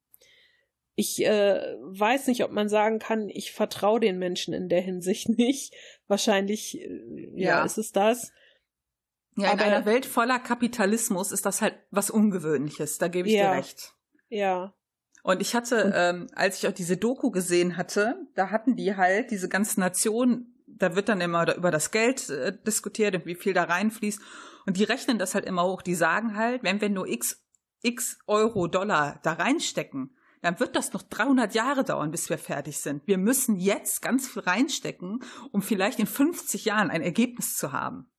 Ich äh, weiß nicht, ob man sagen kann, ich vertraue den Menschen in der Hinsicht *laughs* nicht. Wahrscheinlich, äh, ja, ja, ist es das. Ja, in einer Welt voller Kapitalismus ist das halt was Ungewöhnliches, da gebe ich ja, dir recht. Ja. Und ich hatte, ähm, als ich auch diese Doku gesehen hatte, da hatten die halt diese ganzen Nationen da wird dann immer über das Geld äh, diskutiert und wie viel da reinfließt. Und die rechnen das halt immer hoch. Die sagen halt, wenn wir nur x, x Euro, Dollar da reinstecken, dann wird das noch 300 Jahre dauern, bis wir fertig sind. Wir müssen jetzt ganz viel reinstecken, um vielleicht in 50 Jahren ein Ergebnis zu haben.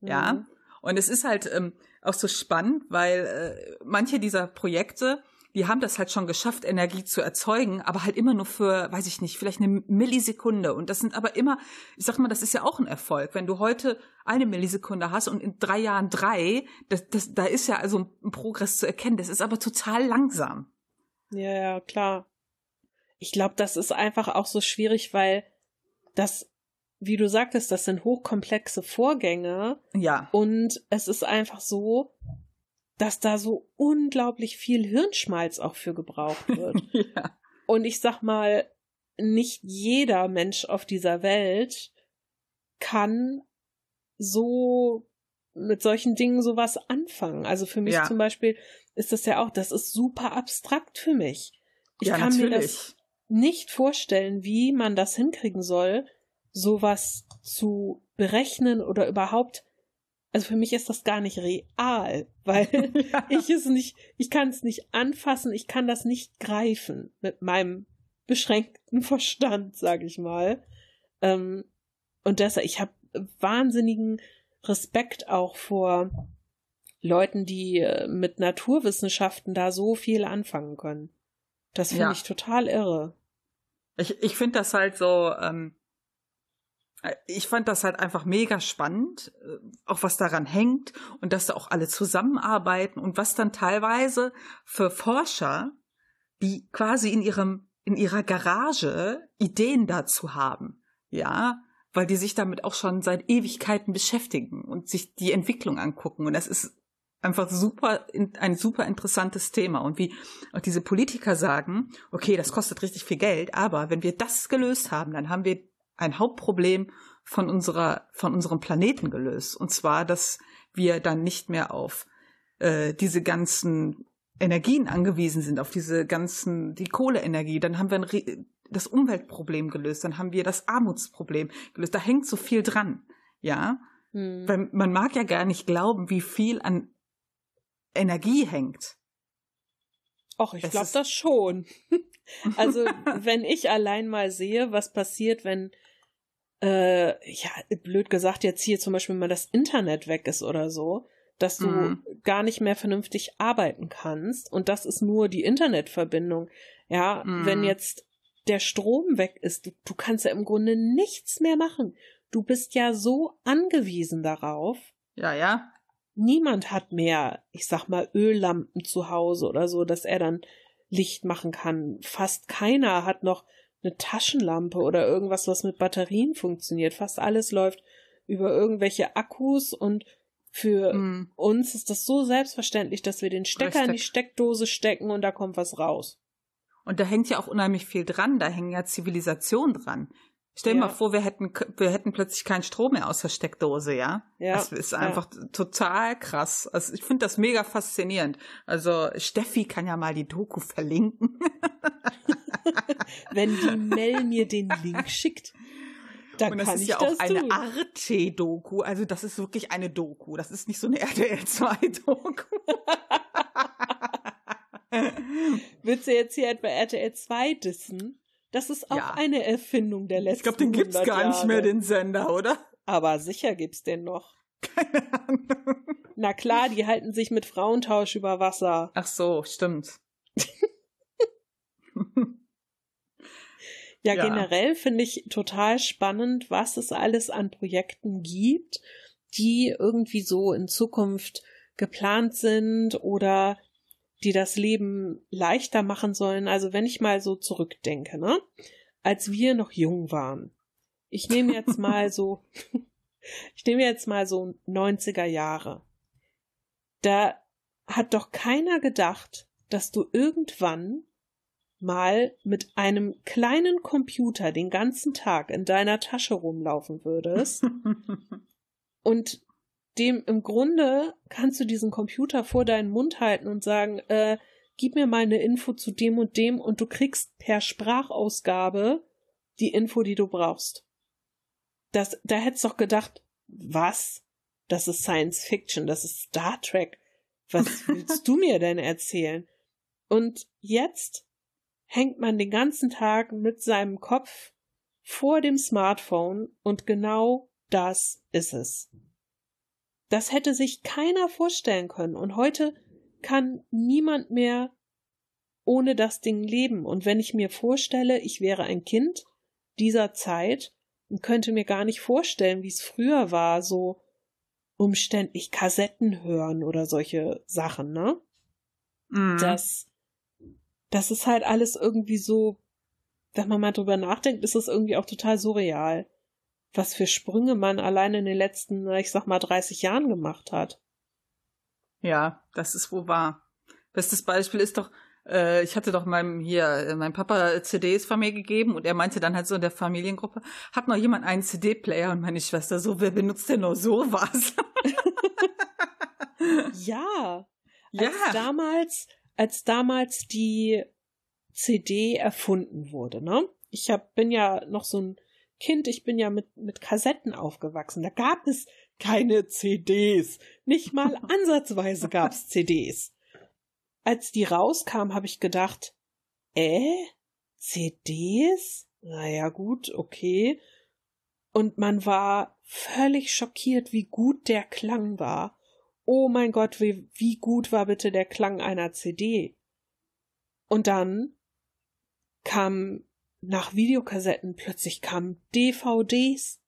Mhm. Ja. Und es ist halt ähm, auch so spannend, weil äh, manche dieser Projekte, die haben das halt schon geschafft, Energie zu erzeugen, aber halt immer nur für, weiß ich nicht, vielleicht eine Millisekunde. Und das sind aber immer, ich sag mal, das ist ja auch ein Erfolg. Wenn du heute eine Millisekunde hast und in drei Jahren drei, das, das, da ist ja also ein Progress zu erkennen. Das ist aber total langsam. Ja, ja, klar. Ich glaube, das ist einfach auch so schwierig, weil das, wie du sagtest, das sind hochkomplexe Vorgänge. Ja. Und es ist einfach so, dass da so unglaublich viel Hirnschmalz auch für gebraucht wird. *laughs* ja. Und ich sag mal, nicht jeder Mensch auf dieser Welt kann so mit solchen Dingen sowas anfangen. Also für mich ja. zum Beispiel ist das ja auch, das ist super abstrakt für mich. Ich ja, kann natürlich. mir das nicht vorstellen, wie man das hinkriegen soll, sowas zu berechnen oder überhaupt also für mich ist das gar nicht real, *laughs* weil ja. ich es nicht, ich kann es nicht anfassen, ich kann das nicht greifen mit meinem beschränkten *laughs* Verstand, sag ich mal. Ähm, und deshalb, ich habe wahnsinnigen Respekt auch vor Leuten, die äh, mit Naturwissenschaften da so viel anfangen können. Das finde ja. ich total irre. Ich, ich finde das halt so, ähm, ich fand das halt einfach mega spannend, äh, auch was daran hängt und dass da auch alle zusammenarbeiten und was dann teilweise für Forscher, die quasi in ihrem, in ihrer Garage Ideen dazu haben, ja, weil die sich damit auch schon seit Ewigkeiten beschäftigen und sich die Entwicklung angucken. Und das ist einfach super, ein super interessantes Thema. Und wie auch diese Politiker sagen, okay, das kostet richtig viel Geld, aber wenn wir das gelöst haben, dann haben wir ein Hauptproblem von unserer, von unserem Planeten gelöst. Und zwar, dass wir dann nicht mehr auf äh, diese ganzen Energien angewiesen sind, auf diese ganzen, die Kohleenergie, dann haben wir ein, das Umweltproblem gelöst, dann haben wir das Armutsproblem gelöst. Da hängt so viel dran, ja. Hm. Weil man mag ja gar nicht glauben, wie viel an Energie hängt. Ach, ich glaube das schon. *laughs* also, *laughs* wenn ich allein mal sehe, was passiert, wenn, äh, ja, blöd gesagt, jetzt hier zum Beispiel mal das Internet weg ist oder so, dass du mhm. gar nicht mehr vernünftig arbeiten kannst und das ist nur die Internetverbindung. Ja, mhm. wenn jetzt der Strom weg ist, du, du kannst ja im Grunde nichts mehr machen. Du bist ja so angewiesen darauf. Ja, ja. Niemand hat mehr, ich sag mal, Öllampen zu Hause oder so, dass er dann Licht machen kann. Fast keiner hat noch eine Taschenlampe oder irgendwas, was mit Batterien funktioniert. Fast alles läuft über irgendwelche Akkus und für mm. uns ist das so selbstverständlich, dass wir den Stecker Richtig. in die Steckdose stecken und da kommt was raus. Und da hängt ja auch unheimlich viel dran, da hängen ja Zivilisation dran. Stell dir ja. mal vor, wir hätten, wir hätten plötzlich keinen Strom mehr aus der Steckdose, ja? Ja. Das ist einfach ja. total krass. Also ich finde das mega faszinierend. Also Steffi kann ja mal die Doku verlinken. Wenn die *laughs* Mel mir den Link schickt. Da und das ist ja auch eine Arte-Doku. Also das ist wirklich eine Doku. Das ist nicht so eine *laughs* RTL 2-Doku. *laughs* Willst du jetzt hier etwa RTL 2 dissen? Das ist auch ja. eine Erfindung der letzten Ich glaube, den gibt's gar nicht mehr, den Sender, oder? Aber sicher gibt's den noch. Keine Ahnung. Na klar, die halten sich mit Frauentausch über Wasser. Ach so, stimmt. Ja, ja. generell finde ich total spannend, was es alles an Projekten gibt, die irgendwie so in Zukunft geplant sind oder die das Leben leichter machen sollen. Also wenn ich mal so zurückdenke, ne? Als wir noch jung waren. Ich nehme jetzt mal so, *laughs* ich nehme jetzt mal so 90er Jahre. Da hat doch keiner gedacht, dass du irgendwann mal mit einem kleinen Computer den ganzen Tag in deiner Tasche rumlaufen würdest *laughs* und dem im Grunde kannst du diesen Computer vor deinen Mund halten und sagen, äh, gib mir mal eine Info zu dem und dem und du kriegst per Sprachausgabe die Info, die du brauchst. Das, da hättest du doch gedacht, was? Das ist Science Fiction, das ist Star Trek. Was *laughs* willst du mir denn erzählen? Und jetzt hängt man den ganzen Tag mit seinem Kopf vor dem Smartphone und genau das ist es. Das hätte sich keiner vorstellen können und heute kann niemand mehr ohne das Ding leben. Und wenn ich mir vorstelle, ich wäre ein Kind dieser Zeit und könnte mir gar nicht vorstellen, wie es früher war, so umständlich Kassetten hören oder solche Sachen, ne? Mhm. Das das ist halt alles irgendwie so, wenn man mal drüber nachdenkt, ist es irgendwie auch total surreal, was für Sprünge man allein in den letzten, ich sag mal, 30 Jahren gemacht hat. Ja, das ist wohl wahr. Bestes Beispiel ist doch, äh, ich hatte doch meinem hier, äh, mein Papa CDs von mir gegeben und er meinte dann halt so in der Familiengruppe, hat noch jemand einen CD-Player und meine Schwester so, wer benutzt denn nur sowas? *laughs* ja. *laughs* Ja. Als damals, als damals die CD erfunden wurde, ne? Ich hab, bin ja noch so ein Kind, ich bin ja mit, mit Kassetten aufgewachsen. Da gab es keine CDs. Nicht mal *laughs* ansatzweise gab's CDs. Als die rauskam, habe ich gedacht, äh, CDs? Naja, gut, okay. Und man war völlig schockiert, wie gut der Klang war. Oh mein Gott, wie, wie gut war bitte der Klang einer CD? Und dann kam nach Videokassetten plötzlich kamen DVDs.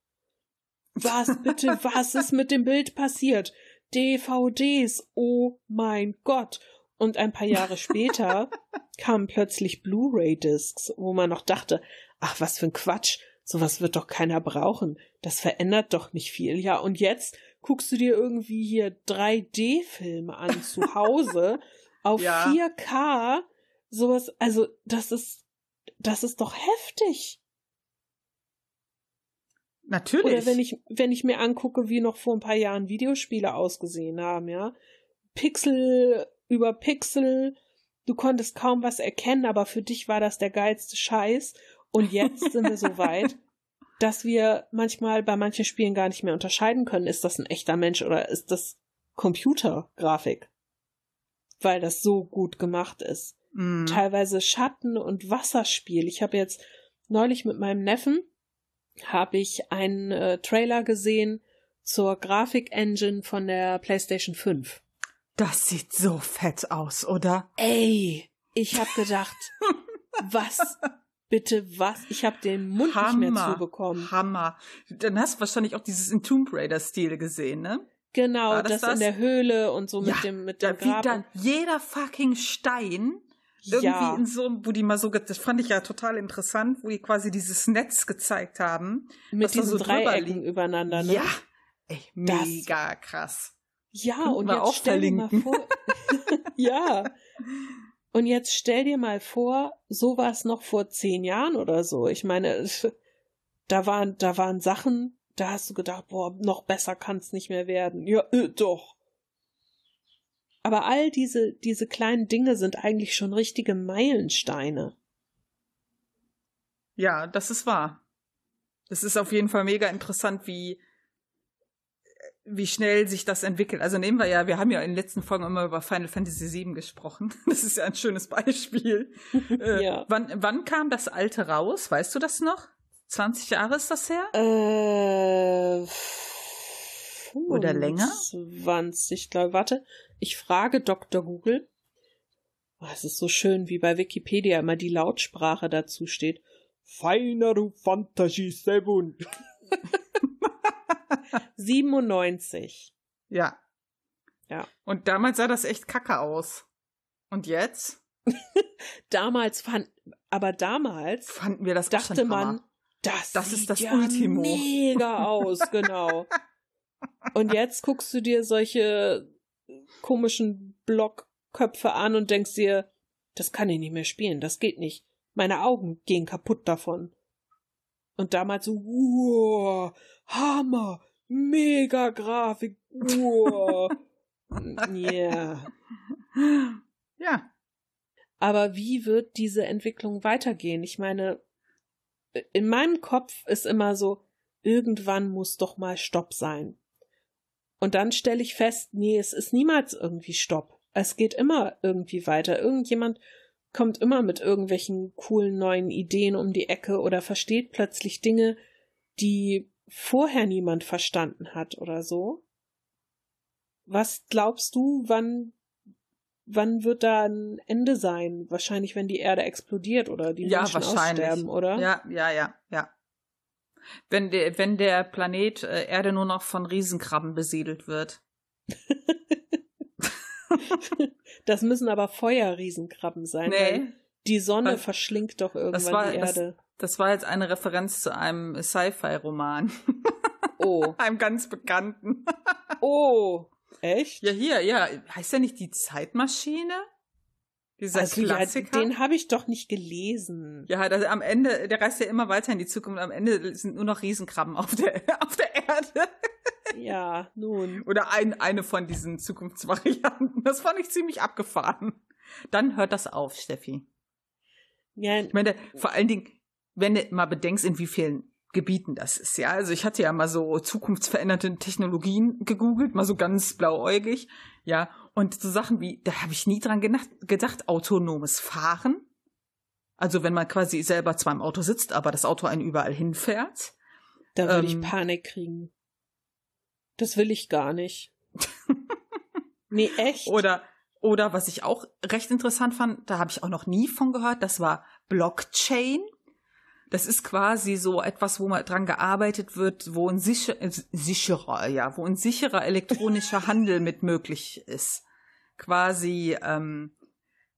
Was bitte, *laughs* was ist mit dem Bild passiert? DVDs, oh mein Gott. Und ein paar Jahre später *laughs* kamen plötzlich Blu-ray-Discs, wo man noch dachte, ach, was für ein Quatsch, sowas wird doch keiner brauchen. Das verändert doch nicht viel. Ja, und jetzt guckst du dir irgendwie hier 3D-Filme an zu Hause *laughs* auf ja. 4K. Sowas, also das ist, das ist doch heftig. Natürlich. Oder wenn ich, wenn ich mir angucke, wie noch vor ein paar Jahren Videospiele ausgesehen haben, ja. Pixel über Pixel, du konntest kaum was erkennen, aber für dich war das der geilste Scheiß. Und jetzt sind wir so *laughs* weit, dass wir manchmal bei manchen Spielen gar nicht mehr unterscheiden können, ist das ein echter Mensch oder ist das Computergrafik. Weil das so gut gemacht ist. Mm. Teilweise Schatten- und Wasserspiel. Ich habe jetzt neulich mit meinem Neffen habe ich einen äh, Trailer gesehen zur Grafik-Engine von der PlayStation 5. Das sieht so fett aus, oder? Ey, ich habe gedacht, *laughs* was bitte was? Ich habe den Mund nicht mehr Hammer. zubekommen. Hammer. Dann hast du wahrscheinlich auch dieses in Tomb Raider-Stil gesehen, ne? Genau, das das, in der Höhle und so Ja, mit dem mit Da dem wie Grab. da und, jeder fucking Stein irgendwie ja, in so einem, wo die mal so, das fand ich ja total interessant, wo die quasi dieses Netz gezeigt haben. mit diesen so Dreiecken übereinander, ne? Ja, ey, Das- mega krass. Ja, Könnten und jetzt stell dir mal vor. *laughs* ja. Und jetzt stell dir mal vor, so war es noch vor zehn Jahren oder so. Ich meine, da waren, da waren Sachen, da hast du gedacht, boah, noch besser kann's nicht mehr werden. Ja, äh, doch. Aber all diese, diese kleinen Dinge sind eigentlich schon richtige Meilensteine. Ja, das ist wahr. Das ist auf jeden Fall mega interessant, wie, wie schnell sich das entwickelt. Also nehmen wir ja, wir haben ja in den letzten Folgen immer über Final Fantasy VII gesprochen. *laughs* Das ist ja ein schönes Beispiel. *laughs* Äh, Ja. wann, wann kam das alte raus? Weißt du das noch? 20 Jahre ist das her? Äh, Oder länger? 20, glaube Warte, ich frage Dr. Google. Oh, es ist so schön, wie bei Wikipedia immer die Lautsprache dazu steht. Final Fantasy 7. 97. *laughs* Ja. Ja. Und damals sah das echt kacke aus. Und jetzt *laughs* Damals fand, aber damals fanden wir das dachte man, das, Das ist das ja Ultimo. mega aus, genau. *laughs* Und jetzt guckst du dir solche komischen Blockköpfe an und denkst dir, das kann ich nicht mehr spielen, das geht nicht. Meine Augen gehen kaputt davon. Und damals so, wow, Hammer, mega Grafik, wow. *laughs* Ja. Ja. Aber wie wird diese Entwicklung weitergehen? Ich meine, in meinem Kopf ist immer so, irgendwann muss doch mal Stopp sein. Und dann stelle ich fest, nee, es ist niemals irgendwie Stopp. Es geht immer irgendwie weiter. Irgendjemand kommt immer mit irgendwelchen coolen neuen Ideen um die Ecke oder versteht plötzlich Dinge, die vorher niemand verstanden hat oder so. Was glaubst du, wann wann wird da ein Ende sein? Wahrscheinlich, wenn die Erde explodiert oder die Ja, Menschen aussterben, oder? Ja, ja, ja, ja. Wenn der, wenn der Planet äh, Erde nur noch von Riesenkrabben besiedelt wird. *laughs* Das müssen aber Feuerriesenkrabben sein, Nee, die Sonne weil- verschlingt doch irgendwann war- die das- Erde. das war jetzt eine Referenz zu einem Sci-Fi-Roman. Oh. *laughs* einem ganz bekannten. Oh. Echt? Ja, hier, ja. Heißt der nicht die Zeitmaschine? Dieser also, ja, Klassiker? den habe ich doch nicht gelesen. Ja, das, am Ende, der reist ja immer weiter in die Zukunft. Am Ende sind nur noch Riesenkrabben auf der, *laughs* auf der Erde. Ja, nun. Oder ein, eine von diesen Zukunftsvarianten. Das fand ich ziemlich abgefahren. Dann hört das auf, Steffi. Ja, Ich meine, vor allen Dingen, wenn du mal bedenkst, in wie vielen Gebieten das ist, ja. Also ich hatte ja mal so zukunftsveränderte Technologien gegoogelt, mal so ganz blauäugig, ja. Und so Sachen wie, da habe ich nie dran gedacht, gedacht, autonomes Fahren. Also wenn man quasi selber zwar im Auto sitzt, aber das Auto einen überall hinfährt. da würde ähm, ich Panik kriegen. Das will ich gar nicht. *laughs* nee, echt? Oder, oder was ich auch recht interessant fand, da habe ich auch noch nie von gehört, das war Blockchain. Das ist quasi so etwas, wo mal dran gearbeitet wird, wo ein sicher, äh, sicherer, ja, wo ein sicherer elektronischer *laughs* Handel mit möglich ist. Quasi ähm,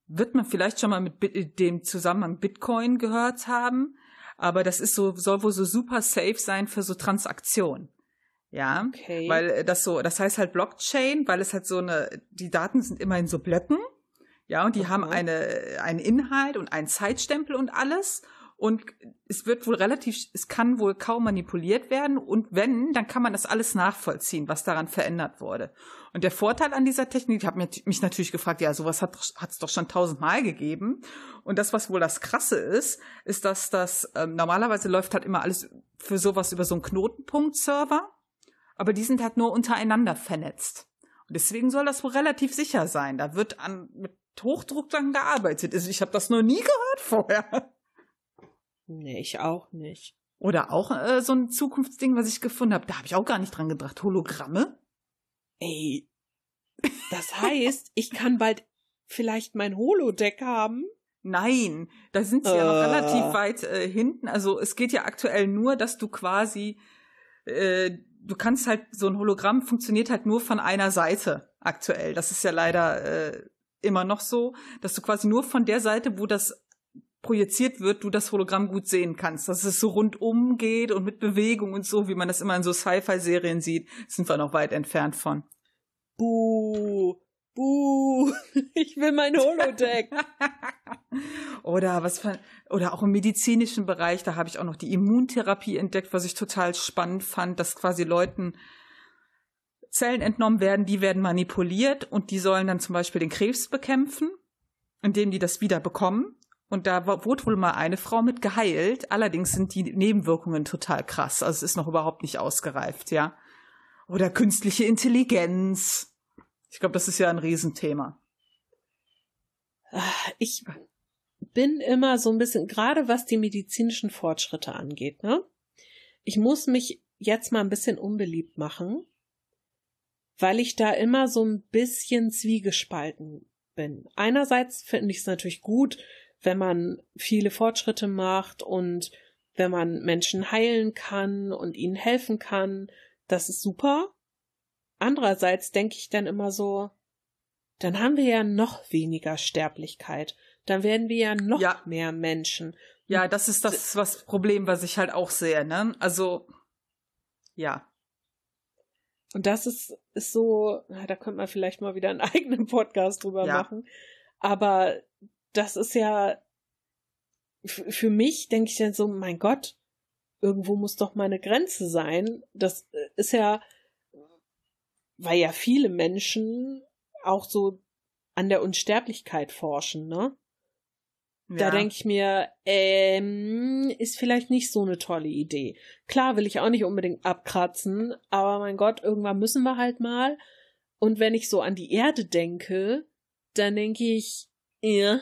wird man vielleicht schon mal mit Bit dem Zusammenhang Bitcoin gehört haben, aber das ist so soll wohl so super safe sein für so Transaktionen. Ja, Okay. weil äh, das so, das heißt halt Blockchain, weil es halt so eine, die Daten sind immer in so Blöcken, ja, und die Aha. haben eine, einen Inhalt und einen Zeitstempel und alles. Und es wird wohl relativ, es kann wohl kaum manipuliert werden und wenn, dann kann man das alles nachvollziehen, was daran verändert wurde. Und der Vorteil an dieser Technik, ich habe mich natürlich gefragt, ja, sowas hat es doch schon tausendmal gegeben. Und das, was wohl das Krasse ist, ist, dass das ähm, normalerweise läuft halt immer alles für sowas über so einen Knotenpunkt-Server, aber die sind halt nur untereinander vernetzt. Und deswegen soll das wohl relativ sicher sein. Da wird an mit Hochdruck dann gearbeitet. Also ich habe das noch nie gehört vorher. Nee, ich auch nicht. Oder auch äh, so ein Zukunftsding, was ich gefunden habe. Da habe ich auch gar nicht dran gedacht. Hologramme? Ey. Das heißt, *laughs* ich kann bald vielleicht mein Holodeck haben? Nein, da sind sie uh. ja noch relativ weit äh, hinten. Also es geht ja aktuell nur, dass du quasi, äh, du kannst halt, so ein Hologramm funktioniert halt nur von einer Seite aktuell. Das ist ja leider äh, immer noch so, dass du quasi nur von der Seite, wo das projiziert wird, du das Hologramm gut sehen kannst, dass es so rundum geht und mit Bewegung und so, wie man das immer in so Sci-Fi-Serien sieht, sind wir noch weit entfernt von. Buh, buh, *laughs* ich will mein Holodeck. *laughs* oder was oder auch im medizinischen Bereich, da habe ich auch noch die Immuntherapie entdeckt, was ich total spannend fand, dass quasi Leuten Zellen entnommen werden, die werden manipuliert und die sollen dann zum Beispiel den Krebs bekämpfen, indem die das wieder bekommen. Und da wurde wohl mal eine Frau mit geheilt. Allerdings sind die Nebenwirkungen total krass. Also es ist noch überhaupt nicht ausgereift, ja. Oder künstliche Intelligenz. Ich glaube, das ist ja ein Riesenthema. Ich bin immer so ein bisschen, gerade was die medizinischen Fortschritte angeht, ne? Ich muss mich jetzt mal ein bisschen unbeliebt machen, weil ich da immer so ein bisschen zwiegespalten bin. Einerseits finde ich es natürlich gut, wenn man viele Fortschritte macht und wenn man Menschen heilen kann und ihnen helfen kann, das ist super. Andererseits denke ich dann immer so, dann haben wir ja noch weniger Sterblichkeit. Dann werden wir ja noch ja. mehr Menschen. Ja, das ist das was Problem, was ich halt auch sehe, ne? Also ja. Und das ist, ist so, da könnte man vielleicht mal wieder einen *laughs* eigenen Podcast drüber ja. machen. Aber das ist ja für mich denke ich dann so, mein Gott, irgendwo muss doch meine Grenze sein. Das äh, ist ja, weil ja viele Menschen auch so an der Unsterblichkeit forschen, ne? Ja. Da denke ich mir, ähm, ist vielleicht nicht so eine tolle Idee. Klar will ich auch nicht unbedingt abkratzen, aber mein Gott, irgendwann müssen wir halt mal. Und wenn ich so an die Erde denke, dann denke ich, ja,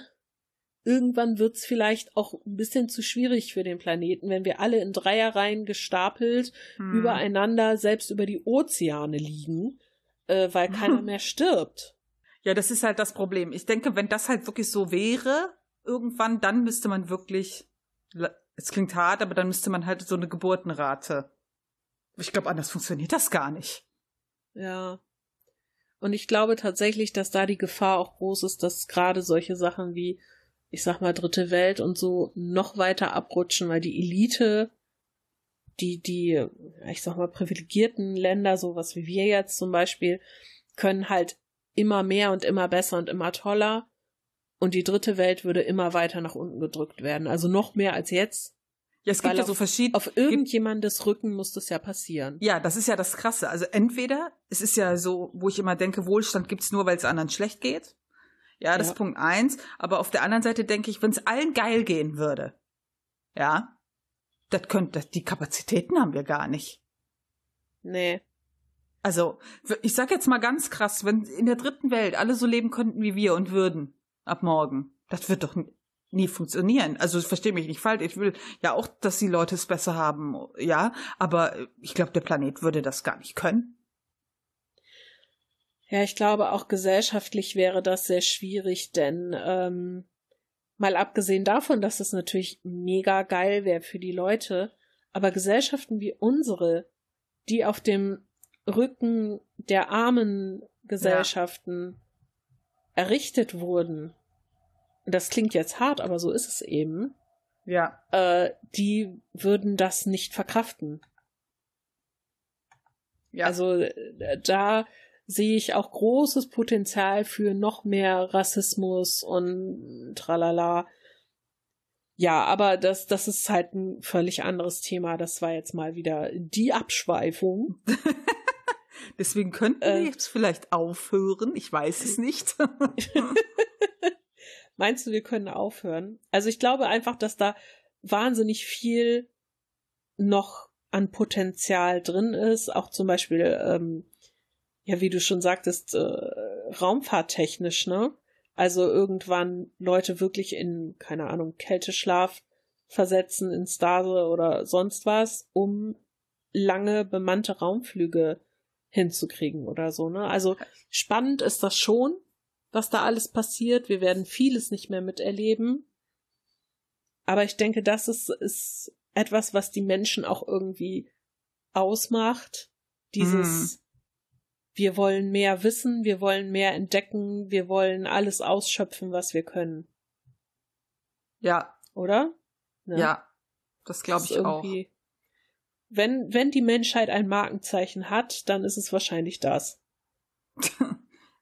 irgendwann wird's vielleicht auch ein bisschen zu schwierig für den Planeten, wenn wir alle in Dreierreihen gestapelt hm. übereinander, selbst über die Ozeane liegen, äh, weil keiner *laughs* mehr stirbt. Ja, das ist halt das Problem. Ich denke, wenn das halt wirklich so wäre, irgendwann, dann müsste man wirklich, es klingt hart, aber dann müsste man halt so eine Geburtenrate. Ich glaube, anders funktioniert das gar nicht. Ja. Und ich glaube tatsächlich, dass da die Gefahr auch groß ist, dass gerade solche Sachen wie ich sag mal, dritte Welt und so noch weiter abrutschen, weil die Elite, die, die, ich sag mal, privilegierten Länder, sowas wie wir jetzt zum Beispiel, können halt immer mehr und immer besser und immer toller. Und die dritte Welt würde immer weiter nach unten gedrückt werden. Also noch mehr als jetzt. Ja, es gibt ja so verschiedene. Auf irgendjemandes Rücken muss das ja passieren. Ja, das ist ja das Krasse. Also entweder, es ist ja so, wo ich immer denke, Wohlstand gibt's nur, weil es anderen schlecht geht. Ja, das ja. ist Punkt eins. Aber auf der anderen Seite denke ich, wenn es allen geil gehen würde, ja, das könnte, die Kapazitäten haben wir gar nicht. Nee. Also, ich sag jetzt mal ganz krass, wenn in der dritten Welt alle so leben könnten wie wir und würden, ab morgen, das wird doch nie funktionieren. Also verstehe mich nicht falsch. Ich will ja auch, dass die Leute es besser haben, ja. Aber ich glaube, der Planet würde das gar nicht können. Ja, ich glaube auch gesellschaftlich wäre das sehr schwierig, denn ähm, mal abgesehen davon, dass es natürlich mega geil wäre für die Leute, aber Gesellschaften wie unsere, die auf dem Rücken der armen Gesellschaften ja. errichtet wurden, das klingt jetzt hart, aber so ist es eben. Ja. Äh, die würden das nicht verkraften. Ja. Also äh, da sehe ich auch großes Potenzial für noch mehr Rassismus und tralala. Ja, aber das, das ist halt ein völlig anderes Thema. Das war jetzt mal wieder die Abschweifung. *laughs* Deswegen könnten wir äh, jetzt vielleicht aufhören. Ich weiß es nicht. *laughs* Meinst du, wir können aufhören? Also ich glaube einfach, dass da wahnsinnig viel noch an Potenzial drin ist. Auch zum Beispiel, ähm, ja, wie du schon sagtest, äh, raumfahrttechnisch, ne? Also irgendwann Leute wirklich in, keine Ahnung, Kälteschlaf versetzen, in Stase oder sonst was, um lange bemannte Raumflüge hinzukriegen oder so, ne? Also spannend ist das schon, was da alles passiert. Wir werden vieles nicht mehr miterleben. Aber ich denke, das ist, ist etwas, was die Menschen auch irgendwie ausmacht. Dieses, hm. Wir wollen mehr wissen, wir wollen mehr entdecken, wir wollen alles ausschöpfen, was wir können. Ja. Oder? Ne? Ja, das glaube ich auch. Wenn, wenn die Menschheit ein Markenzeichen hat, dann ist es wahrscheinlich das. *laughs*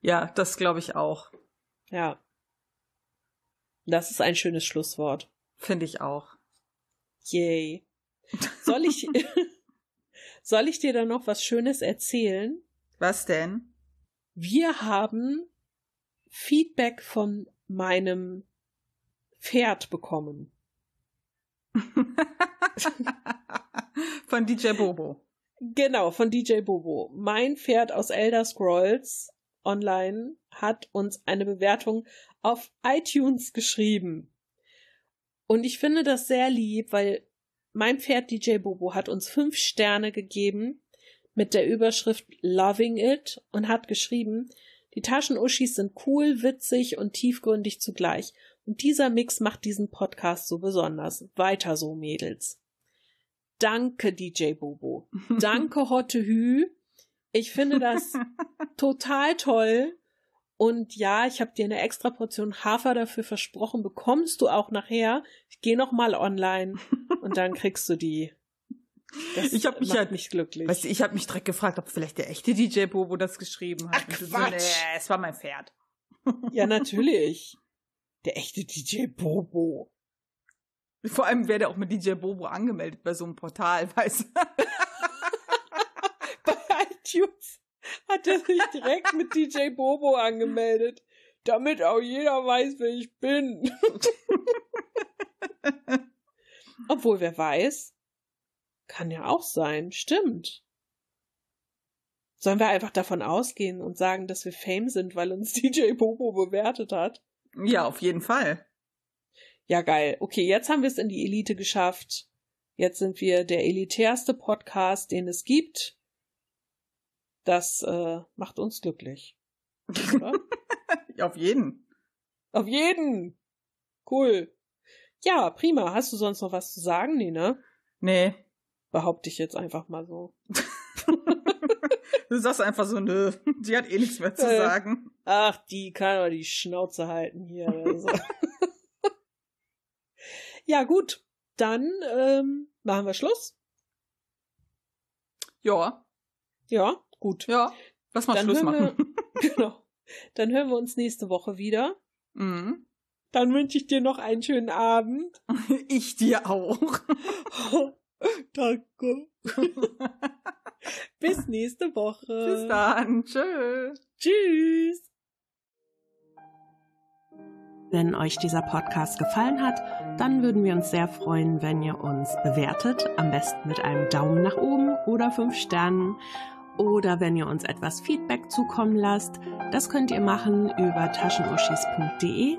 ja, das glaube ich auch. Ja. Das ist ein schönes Schlusswort. Finde ich auch. Yay. Soll ich, *laughs* *laughs* soll ich dir da noch was Schönes erzählen? Was denn? Wir haben Feedback von meinem Pferd bekommen. *laughs* von DJ Bobo. Genau, von DJ Bobo. Mein Pferd aus Elder Scrolls Online hat uns eine Bewertung auf iTunes geschrieben. Und ich finde das sehr lieb, weil mein Pferd DJ Bobo hat uns fünf Sterne gegeben mit der Überschrift Loving It und hat geschrieben, die Taschenuschis sind cool, witzig und tiefgründig zugleich. Und dieser Mix macht diesen Podcast so besonders. Weiter so, Mädels. Danke, DJ Bobo. *laughs* Danke, Hotte Hü. Ich finde das *laughs* total toll. Und ja, ich habe dir eine extra Portion Hafer dafür versprochen. Bekommst du auch nachher. Ich gehe noch mal online und dann kriegst du die. Das ich habe mich halt nicht glücklich. Weißt du, ich habe mich direkt gefragt, ob vielleicht der echte DJ Bobo das geschrieben hat. Ach, Quatsch. So, nee, es war mein Pferd. Ja, *laughs* natürlich. Der echte DJ Bobo. Vor allem wäre der auch mit DJ Bobo angemeldet bei so einem Portal, *laughs* weißt du? bei iTunes hat er sich direkt mit DJ Bobo angemeldet, damit auch jeder weiß, wer ich bin. *laughs* Obwohl, wer weiß, kann ja auch sein, stimmt. Sollen wir einfach davon ausgehen und sagen, dass wir Fame sind, weil uns *laughs* DJ Bobo bewertet hat? Ja, auf jeden Fall. Ja, geil. Okay, jetzt haben wir es in die Elite geschafft. Jetzt sind wir der elitärste Podcast, den es gibt. Das äh, macht uns glücklich. *laughs* Auf jeden. Auf jeden. Cool. Ja, prima. Hast du sonst noch was zu sagen? Nee, ne? Nee. Behaupte ich jetzt einfach mal so. *laughs* du sagst einfach so, nö, die hat eh nichts mehr zu äh, sagen. Ach, die kann aber die Schnauze halten hier. Also. *laughs* ja, gut. Dann ähm, machen wir Schluss. Ja. Ja, gut. Ja, lass mal Dann Schluss machen. Wir, *laughs* genau. Dann hören wir uns nächste Woche wieder. Mhm. Dann wünsche ich dir noch einen schönen Abend. Ich dir auch. Danke. *laughs* Bis nächste Woche. Bis dann. Tschö. Tschüss. Wenn euch dieser Podcast gefallen hat, dann würden wir uns sehr freuen, wenn ihr uns bewertet, am besten mit einem Daumen nach oben oder fünf Sternen oder wenn ihr uns etwas Feedback zukommen lasst. Das könnt ihr machen über taschenuschis.de.